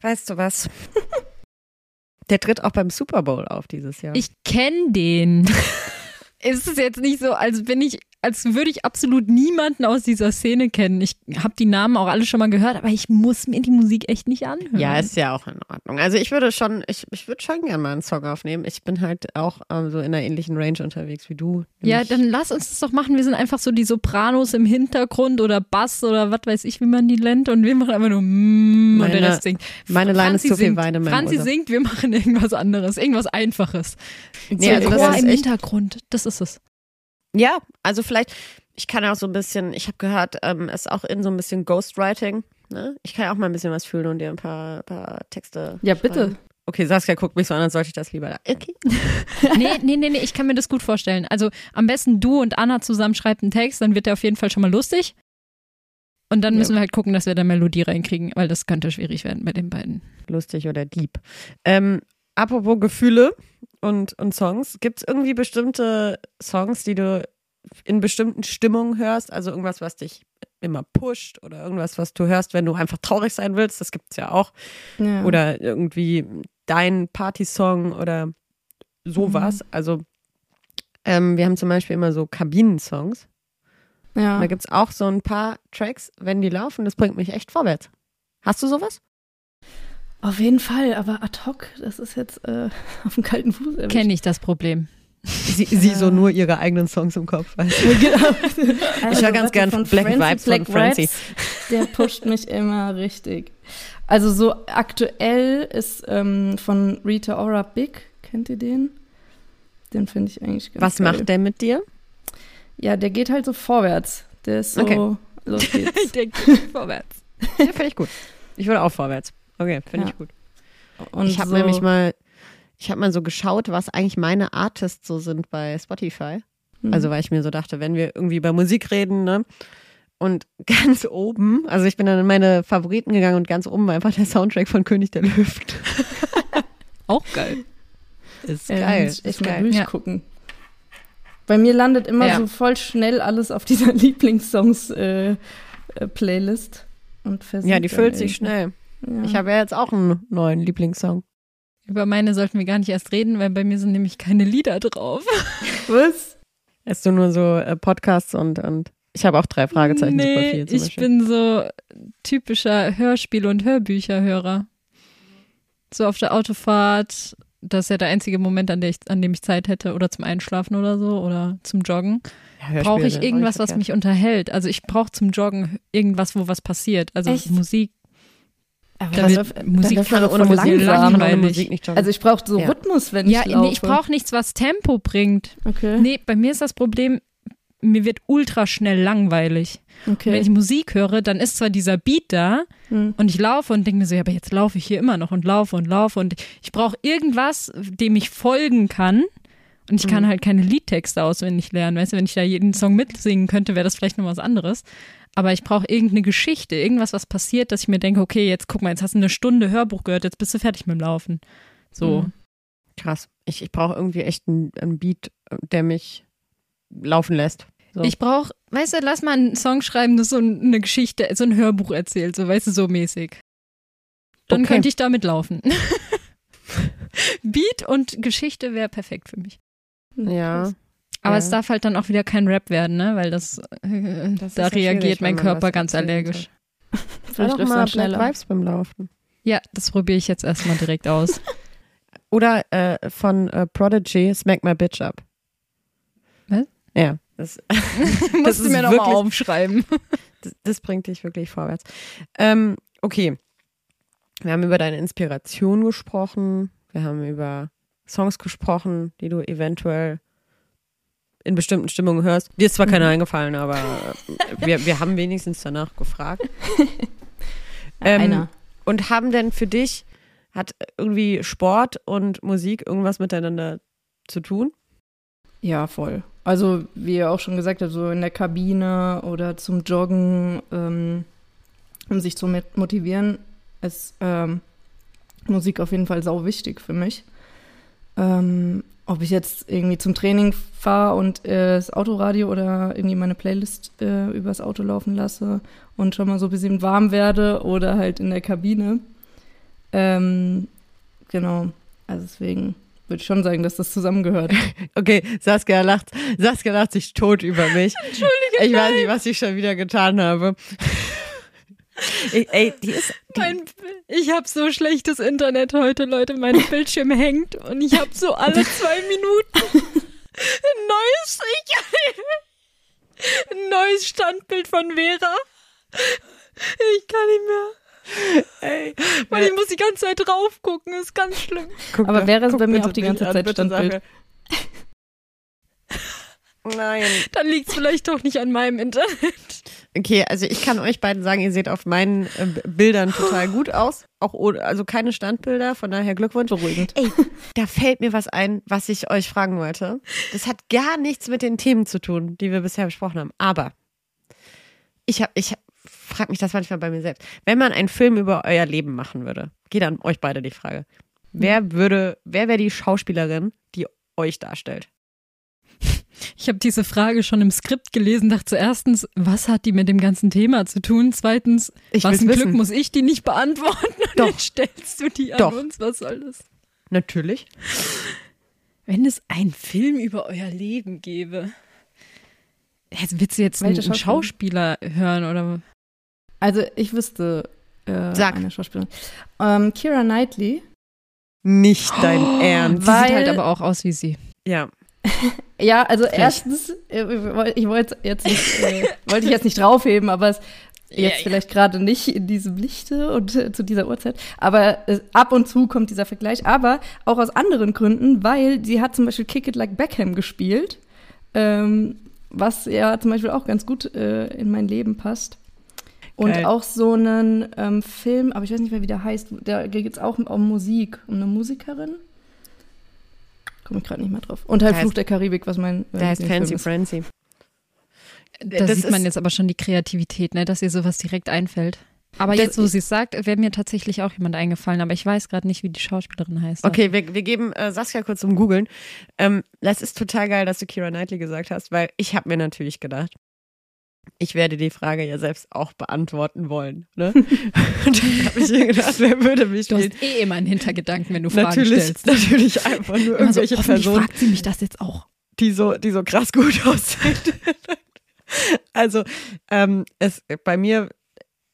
S3: Weißt du was? Der tritt auch beim Super Bowl auf dieses Jahr.
S4: Ich kenne den. es ist jetzt nicht so, als bin ich, als würde ich absolut niemanden aus dieser Szene kennen. Ich habe die Namen auch alle schon mal gehört, aber ich muss mir die Musik echt nicht anhören.
S3: ja, ist ja auch in Ordnung. Also ich würde schon, ich, ich würde schon gerne mal einen Song aufnehmen. Ich bin halt auch ähm, so in einer ähnlichen Range unterwegs wie du.
S4: Ja, dann lass uns das doch machen. Wir sind einfach so die Sopranos im Hintergrund oder Bass oder was weiß ich, wie man die nennt. Und wir machen einfach nur mm, und
S3: Meine-
S4: der Rest singt.
S3: meine Line ist
S4: Franzi
S3: zu viel
S4: singt.
S3: Wein in meinem
S4: Franzi singt, wir machen irgendwas anderes, irgendwas Einfaches.
S3: Nee, also das
S4: Chor
S3: ist
S4: im Hintergrund, das ist es.
S3: Ja, also vielleicht, ich kann auch so ein bisschen, ich habe gehört, ähm, es ist auch in so ein bisschen Ghostwriting. Ne? Ich kann ja auch mal ein bisschen was fühlen und dir ein paar, paar Texte.
S5: Ja, bitte.
S3: schreiben. Okay, Saskia guckt mich so an, als sollte ich das lieber. Okay.
S4: Nee, nee, nee, nee, ich kann mir das gut vorstellen. Also am besten du und Anna zusammen schreibt einen Text, dann wird der auf jeden Fall schon mal lustig. Und dann
S3: Ja.
S4: müssen wir halt gucken, dass wir da Melodie reinkriegen, weil das könnte schwierig werden bei den beiden.
S3: Lustig oder Dieb. Ähm, apropos Gefühle und, und Songs, gibt es irgendwie bestimmte Songs, die du in bestimmten Stimmungen hörst? Also irgendwas, was dich immer pusht oder irgendwas, was du hörst, wenn du einfach traurig sein willst? Das gibt es ja auch.
S5: Ja.
S3: Oder irgendwie dein Partysong oder sowas.
S5: Mhm.
S3: Also ähm, wir haben zum Beispiel immer so Kabinensongs.
S5: ja.
S3: Da gibt es auch so ein paar Tracks, wenn die laufen, das bringt mich echt vorwärts. Hast du sowas?
S5: Auf jeden Fall, aber ad hoc, das ist jetzt äh, auf dem kalten Fuß.
S4: Kenne ich das Problem.
S3: Sie, sie so nur ihre eigenen Songs im Kopf. Weißt du?
S5: genau.
S3: Ich höre ganz gern
S5: von
S3: Black
S5: Francie,
S3: Vibes von
S5: Black
S3: Francie.
S5: Vibes, Der pusht mich immer richtig. Also so aktuell ist ähm, von Rita Ora Big, kennt ihr den? Den finde ich eigentlich ganz
S3: Was
S5: geil.
S3: macht der mit dir?
S5: Ja, der geht halt so vorwärts. Der ist so,
S3: Okay.
S5: los geht's.
S4: denke vorwärts.
S3: Ja, finde ich gut. Ich würde auch vorwärts. Okay, finde
S5: Ja.
S3: ich gut.
S5: Und
S3: ich habe
S5: so,
S3: nämlich mal, ich habe mal so geschaut, was eigentlich meine Artists so sind bei Spotify.
S5: Mhm.
S3: Also weil ich mir so dachte, wenn wir irgendwie über Musik reden, ne? Und ganz oben, also ich bin dann in meine Favoriten gegangen und ganz oben war einfach der Soundtrack von König der Löwen.
S4: Auch geil.
S3: Ist
S5: äh,
S3: geil.
S5: ich
S3: geil.
S5: durchgucken. Bei mir landet immer
S4: Ja.
S5: so voll schnell alles auf dieser Lieblingssongs-Playlist. Äh, Playlist und versinkt
S3: Ja, die füllt sich
S5: irgendwie.
S3: schnell.
S5: Ja.
S3: Ich habe ja jetzt auch einen neuen Lieblingssong.
S4: Über meine sollten wir gar nicht erst reden, weil bei mir sind nämlich keine Lieder drauf.
S3: Was? Hast du nur so äh, Podcasts und, und ich habe auch drei Fragezeichen super
S4: nee,
S3: viel zum
S4: ich
S3: Beispiel.
S4: bin so typischer Hörspiel- und Hörbücherhörer. So auf der Autofahrt, das ist ja der einzige Moment, an, ich, an dem ich Zeit hätte, oder zum Einschlafen oder so, oder zum Joggen.
S3: Ja,
S4: Brauche ich irgendwas, was mich unterhält. Also ich brauche zum Joggen irgendwas, wo was passiert. Also
S5: Echt?
S4: Musik.
S5: Aber
S4: Da
S5: das
S4: wird
S5: läuft-
S4: Musik
S5: das
S3: kann ohne Musik,
S4: langweilig.
S5: Also ich brauche so
S3: Ja.
S5: Rhythmus, wenn
S4: Ja,
S5: ich laufe.
S4: nee, ich brauche nichts, was Tempo bringt.
S5: Okay.
S4: Nee, bei mir ist das Problem, mir wird ultra schnell langweilig.
S5: okay.
S4: Wenn ich Musik höre, dann ist zwar dieser Beat da
S5: Hm.
S4: und ich laufe und denke mir so, ja, aber jetzt laufe ich hier immer noch und laufe und laufe und ich brauche irgendwas, dem ich folgen kann. Und ich kann
S5: Mhm.
S4: halt keine Liedtexte auswendig lernen. Weißt du, wenn ich da jeden Song mitsingen könnte, wäre das vielleicht noch was anderes. Aber ich brauche irgendeine Geschichte, irgendwas, was passiert, dass ich mir denke, okay, jetzt guck mal, jetzt hast du eine Stunde Hörbuch gehört, jetzt bist du fertig mit dem Laufen. So.
S5: Mhm.
S3: Krass. Ich, ich brauche irgendwie echt einen, einen Beat, der mich laufen lässt. So.
S4: Ich brauche, weißt du, lass mal einen Song schreiben, das so eine Geschichte, so ein Hörbuch erzählt, so weißt du, so mäßig. Dann
S3: Okay.
S4: könnte ich damit laufen. Beat und Geschichte wäre perfekt für mich.
S3: ja.
S4: Aber
S3: Ja.
S4: es darf halt dann auch wieder kein Rap werden, ne? Weil das, äh,
S3: Das
S4: da reagiert mein Körper ganz allergisch.
S5: Vielleicht
S3: doch mal
S5: dann
S3: Black
S5: schneller.
S3: Vibes beim Laufen.
S4: Ja, das probiere ich jetzt erstmal direkt aus.
S3: Oder äh, von äh, Prodigy, Smack My Bitch Up.
S4: Was?
S3: Ja, das,
S4: Musst du mir nochmal aufschreiben.
S3: das, das bringt dich wirklich vorwärts. Ähm, okay. Wir haben über deine Inspiration gesprochen. Wir haben über Songs gesprochen, die du eventuell in bestimmten Stimmungen hörst. Dir ist zwar keiner eingefallen, aber wir, wir haben wenigstens danach gefragt. Ähm,
S5: Einer.
S3: Und haben denn für dich, hat irgendwie Sport und Musik irgendwas miteinander zu tun?
S5: Ja, voll. Also, wie ihr auch schon gesagt habt, so in der Kabine oder zum Joggen, ähm, um sich zu motivieren, ist ähm, Musik auf jeden Fall sau wichtig für mich. Ähm, ob ich jetzt irgendwie zum Training fahre und äh, das Autoradio oder irgendwie meine Playlist äh, übers Auto laufen lasse und schon mal so ein bisschen warm werde oder halt in der Kabine. Ähm, genau. Also deswegen würde ich schon sagen, dass das zusammengehört.
S3: Okay, Saskia lacht, Saskia lacht sich tot über mich. Entschuldige. Ich weiß nicht, was ich schon wieder getan habe. Ich, ey, die ist. Die,
S4: Mein, ich habe so schlechtes Internet heute, Leute. Mein Bildschirm hängt und ich habe so alle zwei Minuten ein neues, ich, ein neues Standbild von Vera. Ich kann nicht mehr.
S3: ey,
S4: Weil ich muss die ganze Zeit drauf gucken, ist ganz schlimm.
S3: guck
S5: Aber wäre es
S3: guck
S5: bei mir auch die ganze
S3: an,
S5: Zeit Standbild?
S3: Nein.
S4: Dann liegt es vielleicht doch nicht an meinem Internet.
S3: Okay, also ich kann euch beiden sagen, ihr seht auf meinen äh, Bildern total gut aus. Auch ohne, also keine Standbilder, von daher Glückwunsch.
S5: Beruhigend.
S3: Ey, da fällt mir was ein, was ich euch fragen wollte. Das hat gar nichts mit den Themen zu tun, die wir bisher besprochen haben. Aber ich habe, ich frage mich das manchmal bei mir selbst. Wenn man einen Film über euer Leben machen würde, geht an euch beide die Frage. Wer würde, wer wäre die Schauspielerin, die euch darstellt?
S4: Ich habe diese Frage schon im Skript gelesen, dachte so erstens, was hat die mit dem ganzen Thema zu tun? Zweitens,
S3: Ich
S4: was ein
S3: wissen.
S4: Glück muss ich die nicht beantworten und
S3: Doch.
S4: jetzt stellst du die an
S3: Doch.
S4: uns, was soll das?
S3: Natürlich.
S4: Wenn es einen Film über euer Leben gäbe. Jetzt willst du jetzt einen,
S5: Welche
S4: einen Schauspieler hören oder
S5: Also ich wüsste äh,
S3: Sag.
S5: eine Schauspielerin. Ähm, Kira Knightley.
S3: Nicht dein Ernst.
S4: Sie sieht halt aber auch aus wie sie.
S3: Ja.
S5: Ja, also erstens, äh, ich wollte jetzt nicht, äh, wollte ich jetzt nicht draufheben, aber es jetzt
S4: ja.
S5: vielleicht gerade nicht in diesem Lichte und äh, zu dieser Uhrzeit. Aber äh, ab und zu kommt dieser Vergleich, aber auch aus anderen Gründen, weil sie hat zum Beispiel Kick It Like Beckham gespielt, ähm, was ja zum Beispiel auch ganz gut äh, in mein Leben passt. Und
S3: Geil.
S5: auch so einen ähm, Film, aber ich weiß nicht mehr, wie der heißt, da geht es auch um Musik, um eine Musikerin. Komme ich gerade nicht mehr drauf. Und halt
S3: Der
S5: Fluch
S3: heißt-
S5: der Karibik, was mein
S3: Der heißt Fancy. Francie.
S4: Da
S3: Das
S4: sieht man jetzt aber schon die Kreativität, ne, dass ihr sowas direkt einfällt. Aber jetzt, wo sie es sagt, wäre mir tatsächlich auch jemand eingefallen, aber ich weiß gerade nicht, wie die Schauspielerin heißt.
S3: Okay, wir, wir geben äh, Saskia kurz zum Googeln. Ähm, das ist total geil, dass du Kira Knightley gesagt hast, weil ich habe mir natürlich gedacht, ich werde die Frage ja selbst auch beantworten wollen. Ne? Und dann habe ich mir gedacht, wer würde mich
S4: Du hast eh immer einen Hintergedanken, wenn du Fragen
S3: natürlich,
S4: stellst.
S3: natürlich einfach nur
S4: so,
S3: irgendwelche
S4: hoffentlich
S3: Personen,
S4: fragt sie mich das jetzt auch.
S3: die so, die so krass gut aussehen. also ähm, es, bei mir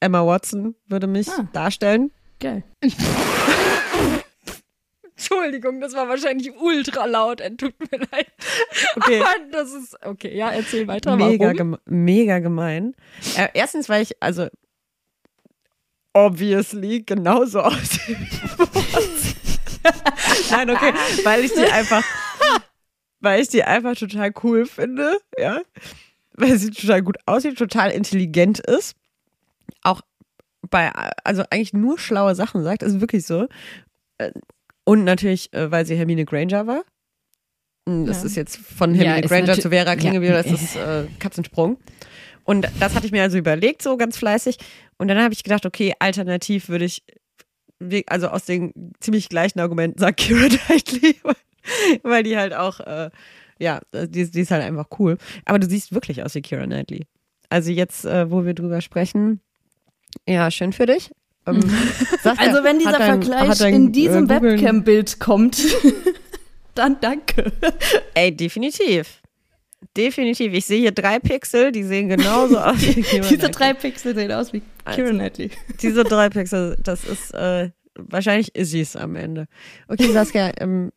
S3: Emma Watson würde mich
S5: Ah.
S3: darstellen.
S5: Geil.
S4: Entschuldigung, das war wahrscheinlich ultra laut, äh, tut mir leid.
S3: Okay.
S4: Aber das ist, okay, ja, erzähl weiter.
S3: mega,
S4: warum?
S3: geme mega gemein. Äh, erstens, weil ich, also, obviously genauso aussehe. Nein, okay, weil ich die einfach, weil ich die einfach total cool finde, ja. Weil sie total gut aussieht, total intelligent ist. Auch bei, also eigentlich nur schlaue Sachen sagt, ist wirklich so. Und natürlich, äh, weil sie Hermine Granger war. Mm, Das
S5: Ja.
S3: ist jetzt von
S4: Ja,
S3: Hermine
S4: ist
S3: Granger zu Vera Klingebiel,
S4: Ja.
S3: das ist äh, Katzensprung. Und das hatte ich mir also überlegt, so ganz fleißig. Und dann habe ich gedacht, okay, alternativ würde ich, also aus den ziemlich gleichen Argumenten sagt Kira Knightley, weil die halt auch, äh, ja, die, die ist halt einfach cool. Aber du siehst wirklich aus wie Kira Knightley. Also jetzt, äh, wo wir drüber sprechen, ja, schön für dich. Ähm, er-
S5: Also wenn dieser
S3: dein-
S5: Vergleich
S3: dein,
S5: in diesem
S3: äh,
S5: Webcam-Bild kommt, dann danke.
S3: Ey, definitiv. Definitiv. Ich sehe hier drei Pixel, die sehen genauso aus wie Kira
S5: Diese drei Pixel sehen aus wie
S3: Also.
S5: Kira Knightley.
S3: Diese drei Pixel, das ist, äh, wahrscheinlich ist sie es am Ende. Okay, Saskia, ähm,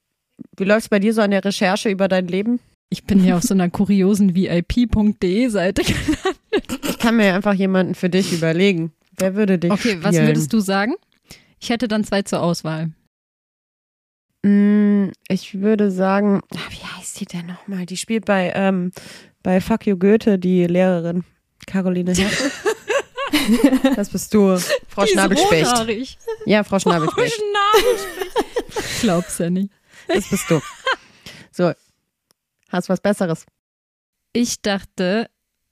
S3: wie läuft's bei dir so an der Recherche über dein Leben?
S4: Ich bin hier auf so einer kuriosen VIP.de Seite.
S3: Ich kann mir einfach jemanden für dich überlegen. Wer würde dich
S4: Okay, was
S3: spielen?
S4: würdest du sagen? Ich hätte dann zwei zur Auswahl.
S3: Mm, Ich würde sagen, ah, wie heißt die denn nochmal? Die spielt bei, ähm, bei Fuck You Goethe, die Lehrerin. Caroline Hertel. das bist du. Frau Schnabelspecht.
S4: rothaarig.
S3: Ja, Frau Schnabelspecht.
S4: Schnabelspecht. Ich glaub's ja nicht.
S3: Das bist du. So. Hast was Besseres?
S4: Ich dachte,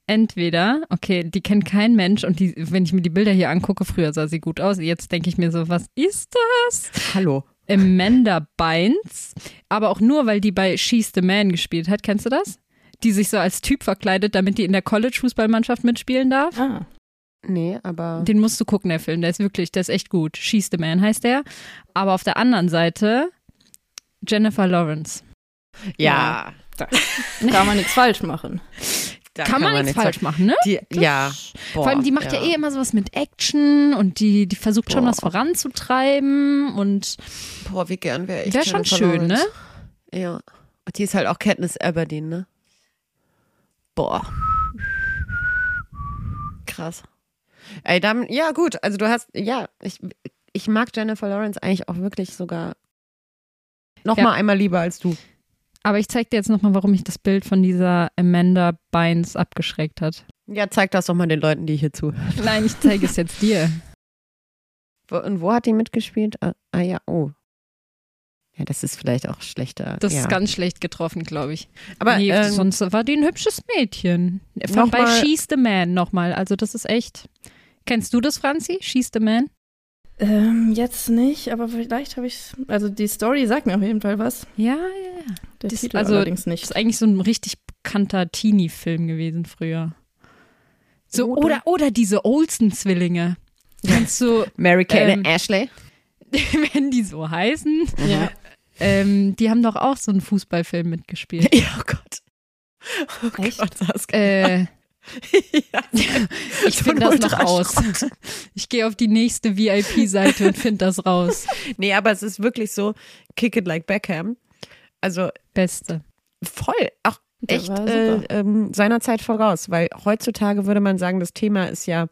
S4: entweder, okay, die kennt kein Mensch und die, wenn ich mir die Bilder hier angucke, früher sah sie gut aus. Jetzt denke ich mir so, was ist das?
S3: Hallo.
S4: Amanda Bynes, aber auch nur, weil die bei She's the Man gespielt hat. Kennst du das? Die sich so als Typ verkleidet, damit die in der College-Fußballmannschaft mitspielen darf.
S5: Ah.
S3: Nee, aber.
S4: Den musst du gucken, der Film. Der ist wirklich, der ist echt gut. She's the Man heißt der. Aber auf der anderen Seite Jennifer Lawrence.
S3: Ja.
S5: Da kann man nichts falsch machen.
S3: da
S4: kann, man nichts
S3: nichts
S4: falsch machen, ne?
S3: Die, ja.
S4: Vor allem, die macht ja. eh immer sowas mit Action und die, die versucht schon
S3: Boah.
S4: was voranzutreiben und
S3: Boah, wie gern wäre ich.
S4: wäre schon schön, ne?
S3: Ja. Und die ist halt auch Katniss Aberdeen, ne? Boah. Krass. Ey, dann, ja, gut. Also, du hast, ja, ich, ich mag Jennifer Lawrence eigentlich auch wirklich sogar noch
S4: Ja.
S3: mal einmal lieber als du.
S4: Aber ich zeig dir jetzt nochmal, warum mich das Bild von dieser Amanda Bynes abgeschreckt hat.
S3: Ja, zeig das doch mal den Leuten, die hier zuhören.
S4: Nein, ich zeige es jetzt dir.
S3: Wo, und wo hat die mitgespielt? Ah, ah ja, oh. Ja, das ist vielleicht auch schlechter.
S4: Das
S3: ja.
S4: ist ganz schlecht getroffen, glaube ich.
S3: Aber
S4: nee,
S3: ähm,
S4: sonst war die ein hübsches Mädchen. Von bei She's the Man nochmal. Also das ist echt. Kennst du das, Franzi? She's the Man?
S5: Ähm, jetzt nicht, aber vielleicht habe ich Also die Story sagt mir auf jeden Fall was.
S4: Ja, ja, ja.
S5: Der
S4: Das-
S5: Titel
S4: also,
S5: allerdings
S4: Das
S5: nicht.
S4: ist eigentlich so ein richtig bekannter Teenie-Film gewesen früher. So,
S3: Oder-
S4: oder, oder diese Olsen-Zwillinge. Kennst du,
S3: Mary Kay
S4: ähm,
S3: und Ashley.
S4: wenn die so heißen?
S5: Ja.
S4: Ähm, die haben doch auch so einen Fußballfilm mitgespielt.
S3: Ja, oh Gott. Oh
S5: Echt?
S3: Gott, Saskia.
S4: Äh,
S3: ja.
S4: ich
S3: So
S4: finde das noch raus.
S3: Ultraschrott.
S4: Ich gehe auf die nächste VIP-Seite und finde das raus.
S3: Nee, aber es ist wirklich so, kick it like Beckham. Also
S4: Beste.
S3: voll, auch
S5: Der
S3: echt äh, ähm, seiner Zeit voraus, weil heutzutage würde man sagen, das Thema ist ja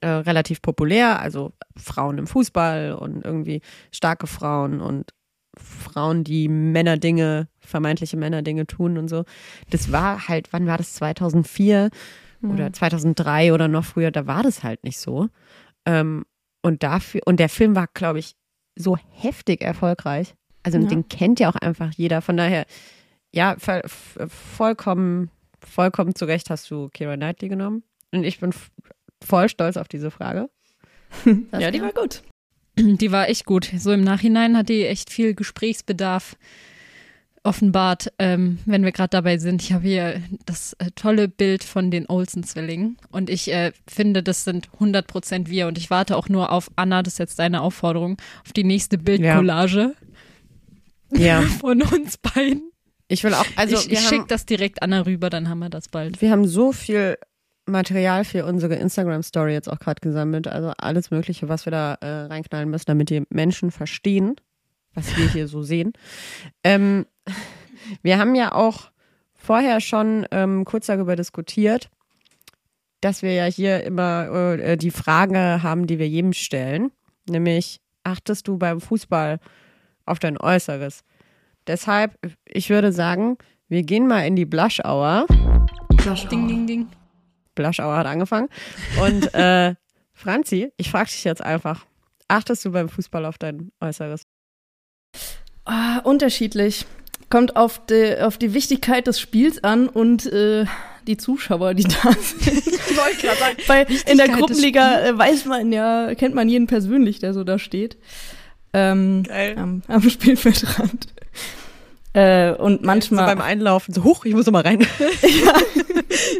S3: äh, relativ populär, also Frauen im Fußball und irgendwie starke Frauen und Frauen, die Männerdinge, vermeintliche Männerdinge tun und so. Das war halt, wann war das? 2004 oder 2003 oder noch früher, da war das halt nicht so. Ähm, und dafür, und der Film war, glaube ich, so heftig erfolgreich. Also
S5: Ja.
S3: den kennt ja auch einfach jeder. Von daher, ja, vollkommen, vollkommen zu Recht hast du Kira Knightley genommen. Und ich bin voll stolz auf diese Frage.
S5: Ja, die war gut.
S4: Die war echt gut. So im Nachhinein hat die echt viel Gesprächsbedarf offenbart, ähm, wenn wir gerade dabei sind. Ich habe hier das äh, tolle Bild von den Olsen-Zwillingen und ich äh, finde, das sind 100% wir und ich warte auch nur auf Anna, das ist jetzt deine Aufforderung, auf die nächste Bildcollage
S3: Ja.
S4: von uns beiden.
S3: Ich will auch, also
S4: ich ich schicke das direkt Anna rüber, dann haben wir das bald.
S3: wir haben so viel Material für unsere Instagram-Story jetzt auch gerade gesammelt. Also alles Mögliche, was wir da äh, reinknallen müssen, damit die Menschen verstehen, was wir hier so sehen. Ähm, wir haben ja auch vorher schon ähm, kurz darüber diskutiert, dass wir ja hier immer äh, die Frage haben, die wir jedem stellen, nämlich achtest du beim Fußball auf dein Äußeres? Deshalb, ich würde sagen, wir gehen mal in die Blush Hour.
S4: Ding, ding, ding.
S3: Blush Hour hat angefangen. Und äh, Franzi, ich frage dich jetzt einfach, achtest du beim Fußball auf dein Äußeres?
S5: Ah, unterschiedlich. Kommt auf die, auf die Wichtigkeit des Spiels an und äh, die Zuschauer, die da sind.
S3: Wollte gerade sagen.
S5: Weil in der Gruppenliga äh, weiß man ja, kennt man jeden persönlich, der so da steht. Ähm,
S3: Geil.
S5: am, am Spielfeldrand. Äh, und
S3: So
S5: manchmal.
S3: beim Einlaufen, so hoch, ich muss mal rein.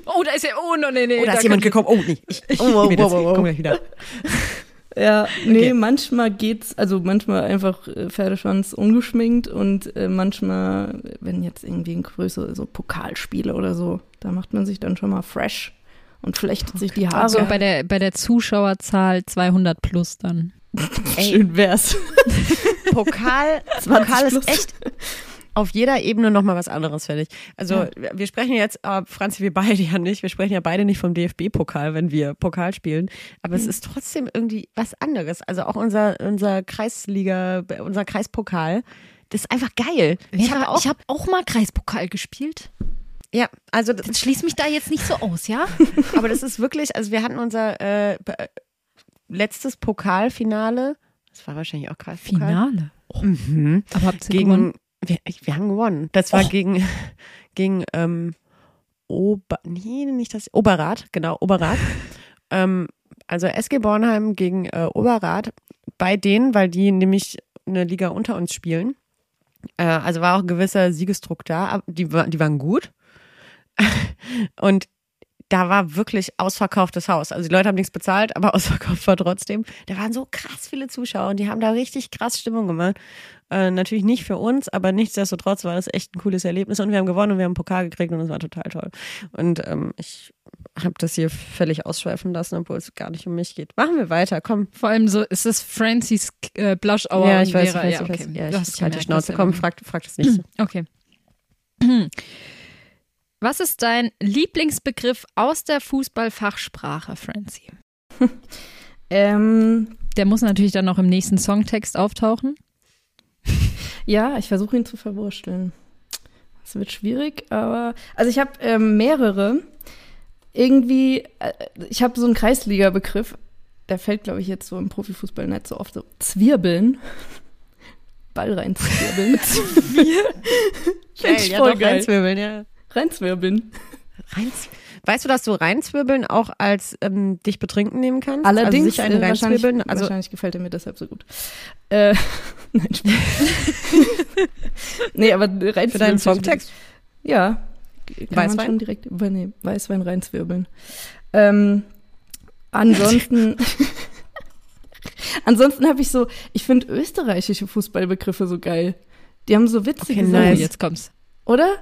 S4: Oh, da ist ja, oh, no, nee, nee.
S3: Oh, da
S4: da
S3: ist jemand gekommen. Oh, nee. Ich, ich, oh,
S5: wow,
S3: oh,
S5: wow, wow.
S3: Komm gleich wieder.
S5: Ja, nee,
S3: Okay.
S5: manchmal geht's, also manchmal einfach äh, Pferdeschwanz ungeschminkt und äh, manchmal, wenn jetzt irgendwie ein größere, so Pokalspiele oder so, da macht man sich dann schon mal fresh und flechtet sich die Haare.
S4: Also bei der, bei der Zuschauerzahl 200 plus dann.
S5: Schön wär's.
S3: Pokal,
S5: 20
S3: Pokal ist echt auf jeder Ebene nochmal was anderes, finde ich. Also wir sprechen jetzt, äh, Franzi, wir beide ja nicht, wir sprechen ja beide nicht vom DFB-Pokal, wenn wir Pokal spielen, aber es ist trotzdem irgendwie was anderes. Also auch unser, unser Kreisliga, unser Kreispokal, das ist einfach geil. Ich habe auch,
S4: ich hab auch mal Kreispokal gespielt.
S3: ja, also das,
S4: Jetzt schließ mich da jetzt nicht so aus, ja?
S3: aber das ist wirklich, also wir hatten unser äh, äh, letztes Pokalfinale, das war wahrscheinlich auch Kreispokal.
S4: Finale.
S3: Mhm.
S4: Aber habt ihr gewonnen?
S3: Wir, wir haben gewonnen. Das war gegen gegen ähm, Ober nee, nicht das Oberrat, genau, Oberrat. ähm, also SG Bornheim gegen äh, Oberrat bei denen, weil die nämlich eine Liga unter uns spielen. Äh, also war auch ein gewisser Siegesdruck da, aber die, die waren gut. Und da war wirklich ausverkauftes Haus. Also die Leute haben nichts bezahlt, aber ausverkauft war trotzdem. Da waren so krass viele Zuschauer und die haben da richtig krass Stimmung gemacht. Äh, natürlich nicht für uns, aber nichtsdestotrotz war das echt ein cooles Erlebnis und wir haben gewonnen und wir haben einen Pokal gekriegt und es war total toll. Und ähm, ich habe das hier völlig ausschweifen lassen, obwohl es gar nicht um mich geht. Machen wir weiter, komm.
S4: Vor allem so, ist das Francis äh, Blush Hour?
S3: ja, ich weiß,
S4: Vera?
S3: ich weiß,
S4: ja,
S3: ich weiß.
S4: okay.
S3: Ja, ich, ich halte die Schnauze. Komm, frag, frag das nicht.
S4: Okay. Was ist dein Lieblingsbegriff aus der Fußballfachsprache, Francie?
S5: Ähm,
S4: Der muss natürlich dann noch im nächsten Songtext auftauchen.
S5: ja, ich versuche ihn zu verwursteln. Es wird schwierig, aber also ich habe ähm, mehrere. Irgendwie, äh, ich habe so einen Kreisliga-Begriff, der fällt, glaube ich, jetzt so im Profifußball nicht so oft so. Zwirbeln. Ball reinzwirbeln. Find ich
S3: ja,
S5: voll geil.
S3: reinzwirbeln, ja.
S5: Reinzwirbeln.
S3: Reins. Weißt du, dass du reinzwirbeln auch als ähm, dich betrinken nehmen kannst?
S5: Allerdings,
S3: also sich einen
S5: äh, wahrscheinlich,
S3: reinzwirbeln. Also
S5: wahrscheinlich gefällt er mir deshalb so gut. Äh, nein, nee, aber reinzwirbeln.
S3: für deinen Songtext?
S5: Ja. Kann man
S3: Weißwein?
S5: schon direkt übernehmen. Weißwein reinzwirbeln. Ähm, ansonsten. ansonsten habe ich so, ich finde österreichische Fußballbegriffe so geil. Die haben so witzige
S3: Okay,
S5: Sachen,
S3: nice.
S4: Jetzt kommt's.
S5: oder?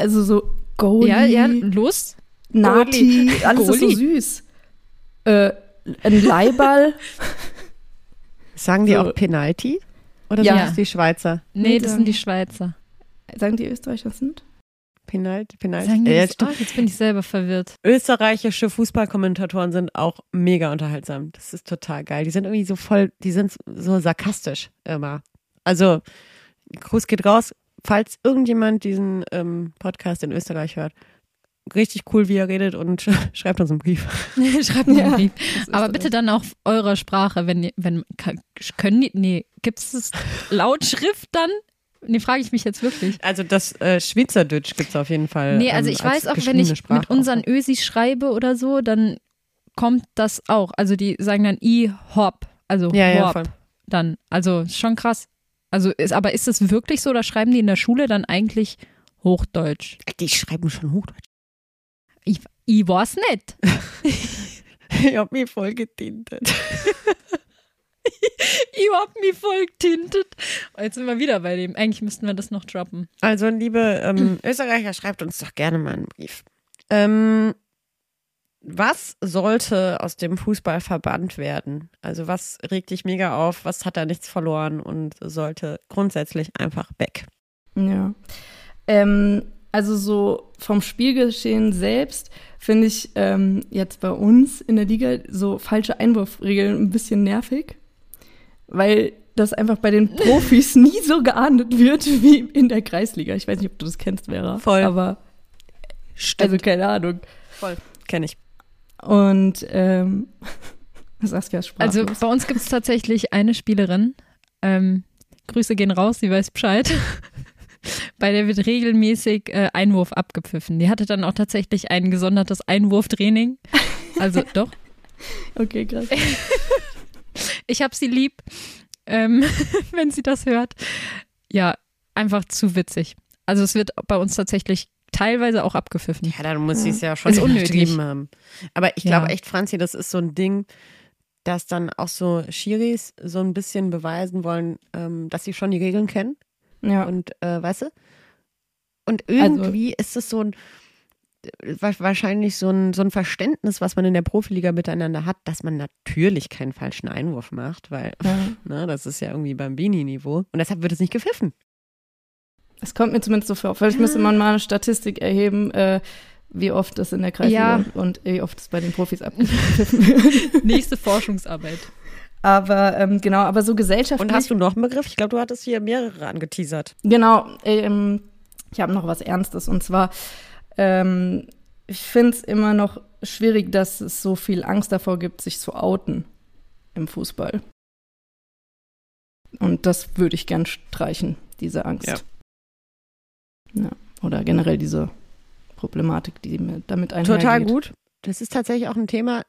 S5: Also so Goalie,
S4: Ja, ja, los.
S5: Nati, alles ist so
S4: Goalie.
S5: süß. Äh, ein Leihball.
S3: Sagen die
S5: So.
S3: auch Penalty? Oder
S5: Ja.
S3: sind das die Schweizer?
S4: Nee, das sind die Schweizer.
S5: Sagen die Österreicher sind?
S3: Penalty, Penalty.
S4: Sagen die
S3: Ja,
S4: das?
S3: stimmt.
S4: Oh, jetzt bin ich selber verwirrt.
S3: Österreichische Fußballkommentatoren sind auch mega unterhaltsam. Das ist total geil. Die sind irgendwie so voll, die sind so sarkastisch immer. Also, Gruß geht raus, falls irgendjemand diesen ähm, Podcast in Österreich hört. Richtig cool, wie er redet und schreibt uns einen Brief.
S4: Schreibt mir einen
S5: Ja,
S4: Brief.
S5: das ist
S4: Aber bitte dann auch auf eurer Sprache, wenn ihr- wenn können die, nee, gibt es Lautschrift dann? Nee, frage ich mich jetzt wirklich.
S3: Also das äh, Schweizerdeutsch gibt es auf jeden Fall.
S4: Nee, also
S3: ähm,
S4: ich weiß auch, wenn ich
S3: Sprache
S4: mit unseren
S3: auch.
S4: Ösis schreibe oder so, dann kommt das auch. Also die sagen dann i-hop, also
S3: Ja, ja,
S4: hop
S3: voll.
S4: dann. Also schon krass. Also ist, aber ist es wirklich so oder schreiben die in der Schule dann eigentlich Hochdeutsch?
S3: Die schreiben schon Hochdeutsch.
S4: Ich, ich weiß nicht.
S3: Ich hab mich voll getintet.
S4: Ich hab mich voll getintet. Jetzt sind wir wieder bei dem. Eigentlich müssten wir das noch droppen.
S3: Also, liebe ähm, Österreicher, schreibt uns doch gerne mal einen Brief. Ähm, was sollte aus dem Fußball verbannt werden? Also, was regt dich mega auf? Was hat da nichts verloren und sollte grundsätzlich einfach weg?
S5: Ja. Ähm, also so vom Spielgeschehen selbst finde ich ähm, jetzt bei uns in der Liga so falsche Einwurfregeln ein bisschen nervig, weil das einfach bei den Profis nie so geahndet wird wie in der Kreisliga. Ich weiß nicht, ob du das kennst, Vera.
S3: Voll.
S5: Aber also keine Ahnung.
S3: Voll. Kenn ich.
S5: Und ähm, Saskia ist
S4: Also bei uns gibt es tatsächlich eine Spielerin. Ähm, Grüße gehen raus, sie weiß Bescheid. Bei der wird regelmäßig äh, Einwurf abgepfiffen. Die hatte dann auch tatsächlich ein gesondertes Einwurftraining. Also doch,
S5: okay, krass.
S4: ich habe sie lieb, ähm, wenn sie das hört. Ja, einfach zu witzig. Also es wird bei uns tatsächlich teilweise auch abgepfiffen.
S3: Ja, dann muss sie es ja schon übertrieben haben. Aber ich glaube
S4: Ja.
S3: echt, Franzi, das ist so ein Ding, dass dann auch so Schiris so ein bisschen beweisen wollen, ähm, dass sie schon die Regeln kennen.
S5: Ja.
S3: Und äh, weißt du? Und
S5: Also
S3: irgendwie ist es so ein wa- wahrscheinlich so ein, so ein Verständnis, was man in der Profiliga miteinander hat, dass man natürlich keinen falschen Einwurf macht, weil
S5: ja.
S3: ne, das ist ja irgendwie beim Bini-Niveau. Und deshalb wird es nicht gepfiffen.
S5: Es kommt mir zumindest so vor. Vielleicht müsste man mal eine Statistik erheben, äh, wie oft das in der Kreisliga
S4: Ja.
S5: und wie oft es bei den Profis abgepfiffen wird.
S4: Nächste Forschungsarbeit.
S5: Aber ähm, genau, aber so gesellschaftlich.
S3: Und hast du noch einen Begriff? Ich glaube, du hattest hier mehrere angeteasert.
S5: Genau, ähm, ich habe noch was Ernstes und zwar, ähm, ich finde es immer noch schwierig, dass es so viel Angst davor gibt, sich zu outen im Fußball. Und das würde ich gern streichen, diese Angst.
S3: Ja.
S5: Ja, Oder generell diese Problematik, die damit einhergeht.
S3: Total gut. Das ist tatsächlich auch ein Thema,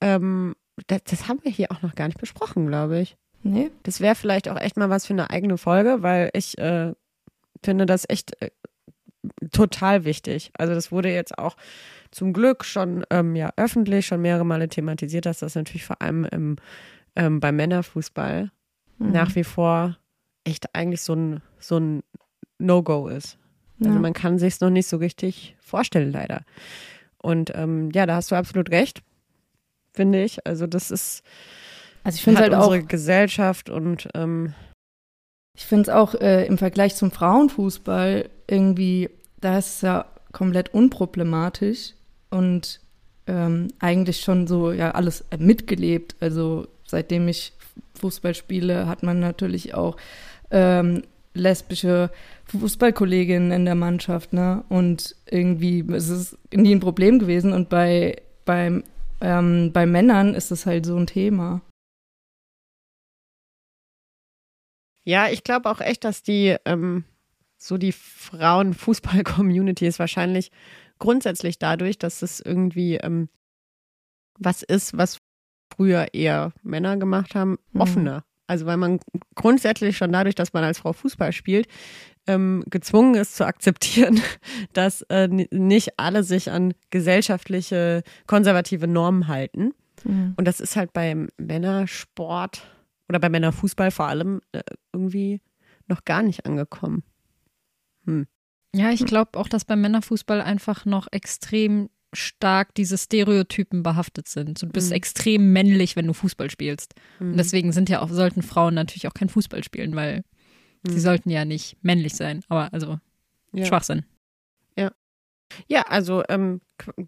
S3: ähm, das, das haben wir hier auch noch gar nicht besprochen, glaube ich.
S5: Nee?
S3: Das wäre vielleicht auch echt mal was für eine eigene Folge, weil ich äh, finde das echt äh, total wichtig. Also das wurde jetzt auch zum Glück schon ähm, ja öffentlich schon mehrere Male thematisiert, dass das natürlich vor allem im, ähm, beim Männerfußball
S5: Mhm.
S3: nach wie vor echt eigentlich so ein, so ein No-Go ist. Also
S5: Ja.
S3: man kann sich noch nicht so richtig vorstellen, leider. Und ähm, ja, da hast du absolut recht, finde ich. Also das ist
S5: Also ich finde halt auch,
S3: unsere Gesellschaft und ähm,
S5: Ich finde es auch äh, im Vergleich zum Frauenfußball irgendwie, da ist es ja komplett unproblematisch und ähm, eigentlich schon so ja alles äh, mitgelebt. Also seitdem ich Fußball spiele, hat man natürlich auch ähm, lesbische Fußballkolleginnen in der Mannschaft, ne? Und irgendwie ist es nie ein Problem gewesen. Und bei, beim, ähm, bei Männern ist es halt so ein Thema.
S3: ja, ich glaube auch echt, dass die ähm, so die Frauen-Fußball-Community ist wahrscheinlich grundsätzlich dadurch, dass es irgendwie ähm, was ist, was früher eher Männer gemacht haben,
S5: Mhm.
S3: offener. Also weil man grundsätzlich schon dadurch, dass man als Frau Fußball spielt, ähm, gezwungen ist zu akzeptieren, dass äh, nicht alle sich an gesellschaftliche konservative Normen halten.
S5: Mhm.
S3: Und das ist halt beim Männersport oder beim Männerfußball vor allem äh, irgendwie noch gar nicht angekommen.
S4: Ja, ich glaube auch, dass beim Männerfußball einfach noch extrem stark diese Stereotypen behaftet sind. Du bist
S3: Mhm.
S4: extrem männlich, wenn du Fußball spielst.
S3: Mhm.
S4: Und deswegen sind ja auch, sollten Frauen natürlich auch kein Fußball spielen, weil sie
S3: Mhm.
S4: sollten ja nicht männlich sein. Aber also
S3: ja.
S4: Schwachsinn.
S3: ja, also ähm,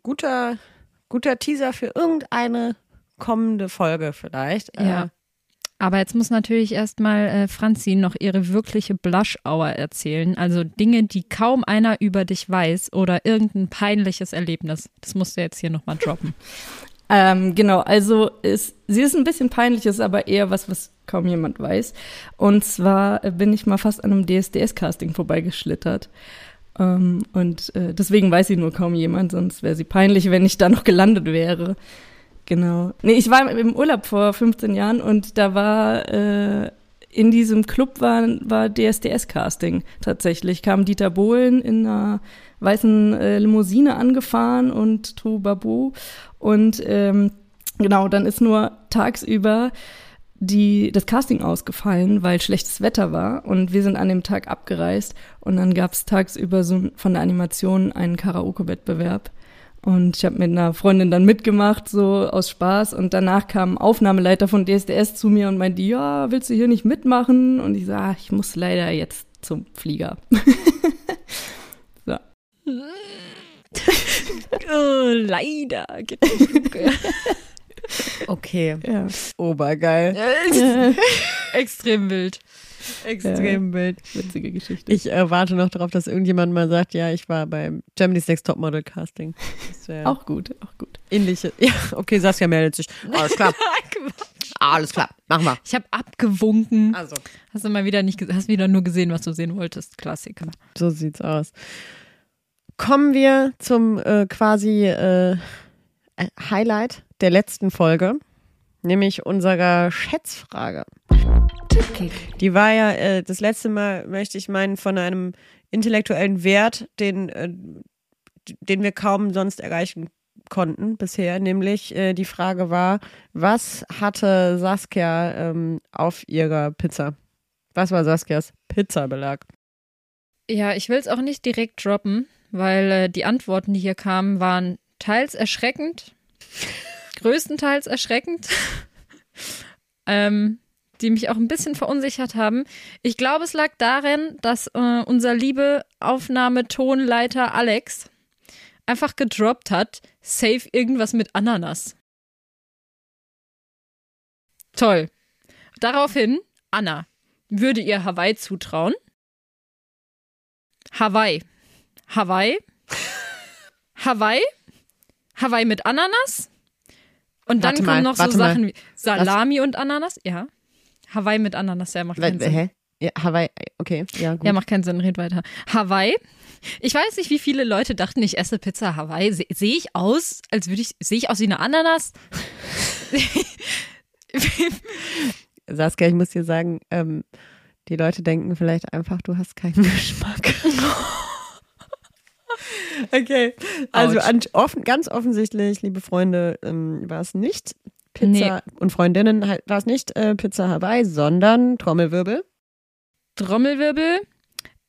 S3: guter, guter Teaser für irgendeine kommende Folge vielleicht.
S4: Ja.
S3: Äh,
S4: Aber jetzt muss natürlich erstmal äh, Franzi noch ihre wirkliche Blush-Hour erzählen. Also Dinge, die kaum einer über dich weiß oder irgendein peinliches Erlebnis. Das musst du jetzt hier nochmal droppen.
S5: Ähm, genau, also ist, sie ist ein bisschen peinlich, ist aber eher was, was kaum jemand weiß. Und zwar äh, bin ich mal fast an einem DSDS-Casting vorbeigeschlittert. Ähm, und äh, deswegen weiß sie nur kaum jemand, sonst wäre sie peinlich, wenn ich da noch gelandet wäre. Genau. Nee, ich war im Urlaub vor 15 Jahren und da war äh, in diesem Club war, war DSDS-Casting tatsächlich. Kam Dieter Bohlen in einer weißen äh, Limousine angefahren und Trou Babu. Und ähm, genau, dann ist nur tagsüber die, das Casting ausgefallen, weil schlechtes Wetter war. Und wir sind an dem Tag abgereist. Und dann gab es tagsüber so von der Animation einen Karaoke-Wettbewerb. Und ich habe mit einer Freundin dann mitgemacht, so aus Spaß. Und danach kam ein Aufnahmeleiter von DSDS zu mir und meinte, ja, willst du hier nicht mitmachen? Und ich sage, ah, ich muss leider jetzt zum Flieger.
S4: oh, leider.
S3: okay,
S5: Ja.
S3: obergeil.
S4: Extrem wild.
S3: Extrem wild.
S5: Witzige Geschichte.
S3: Ich äh, warte noch darauf, dass irgendjemand mal sagt, ja, ich war beim Germany's Next Topmodel Casting. Das wäre
S5: Auch gut, auch gut.
S3: ähnliche. Ja, okay, Saskia meldet sich. Alles klar. Alles klar. Machen wir.
S4: Ich habe abgewunken.
S3: Also,
S4: Hast du mal wieder nicht, hast wieder nur gesehen, was du sehen wolltest. Klassiker.
S3: so sieht's aus. Kommen wir zum äh, quasi äh, Highlight der letzten Folge, nämlich unserer Schätzfrage. Die war ja äh, das letzte Mal, möchte ich meinen, von einem intellektuellen Wert, den, äh, den wir kaum sonst erreichen konnten bisher. Nämlich äh, die Frage war, was hatte Saskia ähm, auf ihrer Pizza? Was war Saskias Pizzabelag?
S4: Ja, ich will es auch nicht direkt droppen, weil äh, die Antworten, die hier kamen, waren teils erschreckend, größtenteils erschreckend, ähm, die mich auch ein bisschen verunsichert haben. Ich glaube, es lag darin, dass äh, unser liebe Aufnahmetonleiter Alex einfach gedroppt hat, safe irgendwas mit Ananas. Toll. Daraufhin, Anna, würde ihr Hawaii zutrauen? Hawaii. Hawaii. Hawaii. Hawaii mit Ananas. Und dann
S3: Warte
S4: kommen
S3: mal,
S4: noch so
S3: mal.
S4: Sachen wie Salami und Ananas. Ja. Hawaii mit Ananas, ja, macht keinen Sinn.
S3: Hä? Ja, Hawaii, okay, ja, gut.
S4: Ja, macht keinen Sinn, red weiter. Hawaii. Ich weiß nicht, wie viele Leute dachten, ich esse Pizza Hawaii. Se- Sehe ich aus, als würde ich, sehe ich aus wie eine Ananas?
S3: Saskia, ich muss dir sagen, ähm, die Leute denken vielleicht einfach, du hast keinen Geschmack. okay, also an, offen, ganz offensichtlich, liebe Freunde, ähm, war es nicht Pizza und Freundinnen war es nicht äh, Pizza Hawaii, sondern Trommelwirbel.
S4: Trommelwirbel.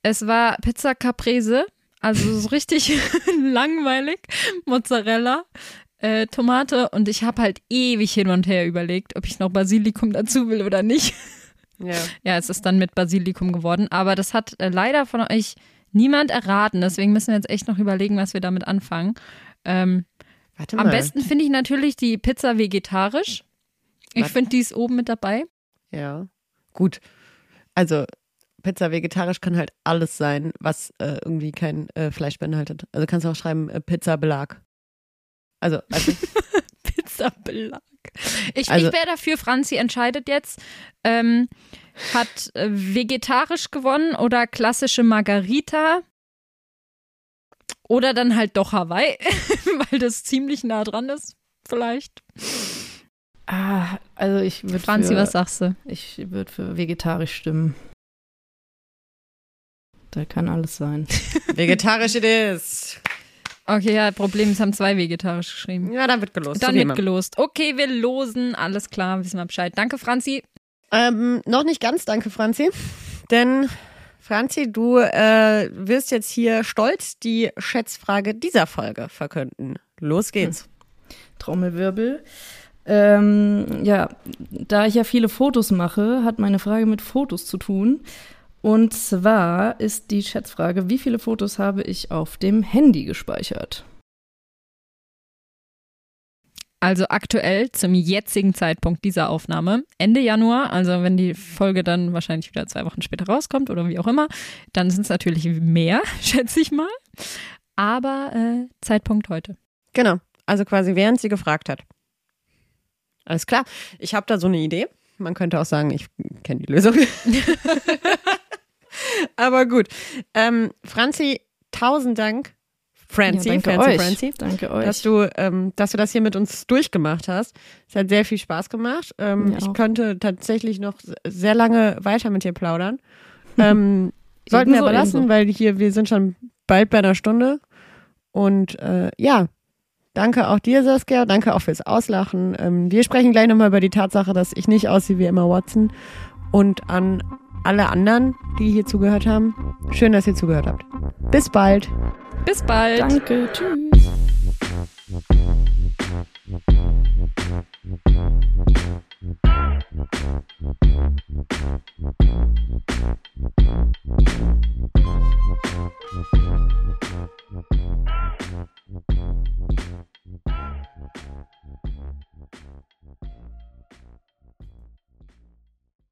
S4: Es war Pizza Caprese, also so richtig langweilig. Mozzarella, äh, Tomate und ich habe halt ewig hin und her überlegt, ob ich noch Basilikum dazu will oder nicht.
S3: Ja.
S4: Ja, es ist dann mit Basilikum geworden, aber das hat äh, leider von euch niemand erraten. Deswegen müssen wir jetzt echt noch überlegen, was wir damit anfangen. Ähm,
S3: Warte
S4: am
S3: mal.
S4: besten finde ich natürlich die Pizza vegetarisch. Ich finde, die ist oben mit dabei.
S3: Ja, gut. Also Pizza vegetarisch kann halt alles sein, was äh, irgendwie kein äh, Fleisch beinhaltet. Also kannst du auch schreiben äh, Pizza Belag. Also, also
S4: Pizzabelag. Ich,
S3: Also-
S4: ich wäre dafür, Franzi entscheidet jetzt. Ähm, hat äh, vegetarisch gewonnen oder klassische Margarita? Oder dann halt doch Hawaii, weil das ziemlich nah dran ist, vielleicht.
S5: Ah, also ich würde
S4: Franzi,
S5: für,
S4: was sagst du?
S5: ich würde für vegetarisch stimmen. Da kann alles sein.
S3: vegetarisch it is.
S4: Okay, ja, Problem ist, haben zwei vegetarisch geschrieben.
S3: Ja, dann wird gelost.
S4: Dann wird
S3: immer.
S4: gelost. Okay, wir losen. Alles klar, wissen wir Bescheid. Danke, Franzi.
S3: Ähm, noch nicht ganz, danke Franzi. Denn Franzi, du äh, wirst jetzt hier stolz die Schätzfrage dieser Folge verkünden. Los geht's.
S5: Trommelwirbel. Ähm, ja, da ich ja viele Fotos mache, hat meine Frage mit Fotos zu tun. Und zwar ist die Schätzfrage, wie viele Fotos habe ich auf dem Handy gespeichert?
S4: Also aktuell zum jetzigen Zeitpunkt dieser Aufnahme, Ende Januar, also wenn die Folge dann wahrscheinlich wieder zwei Wochen später rauskommt oder wie auch immer, dann sind es natürlich mehr, schätze ich mal. Aber äh, Zeitpunkt heute.
S3: Genau. Also quasi während sie gefragt hat. Alles klar. Ich habe da so eine Idee. Man könnte auch sagen, ich kenne die Lösung. Aber gut. Ähm, Franzi, tausend Dank. Franzi,
S5: ja, danke
S3: Fancy
S5: euch.
S3: Franzi.
S5: Danke euch.
S3: dass du, ähm, dass du das hier mit uns durchgemacht hast. Es hat sehr viel Spaß gemacht. Ähm, ich könnte tatsächlich noch sehr lange weiter mit dir plaudern. Ähm, sollten wir aber lassen, weil hier, wir sind schon bald bei einer Stunde. Und äh, ja, danke auch dir, Saskia. Danke auch fürs Auslachen. Ähm, wir sprechen gleich nochmal über die Tatsache, dass ich nicht aussehe wie Emma Watson. Und an alle anderen, die hier zugehört haben, schön, dass ihr zugehört habt. Bis bald.
S4: Bis bald.
S5: Danke. Tschüss.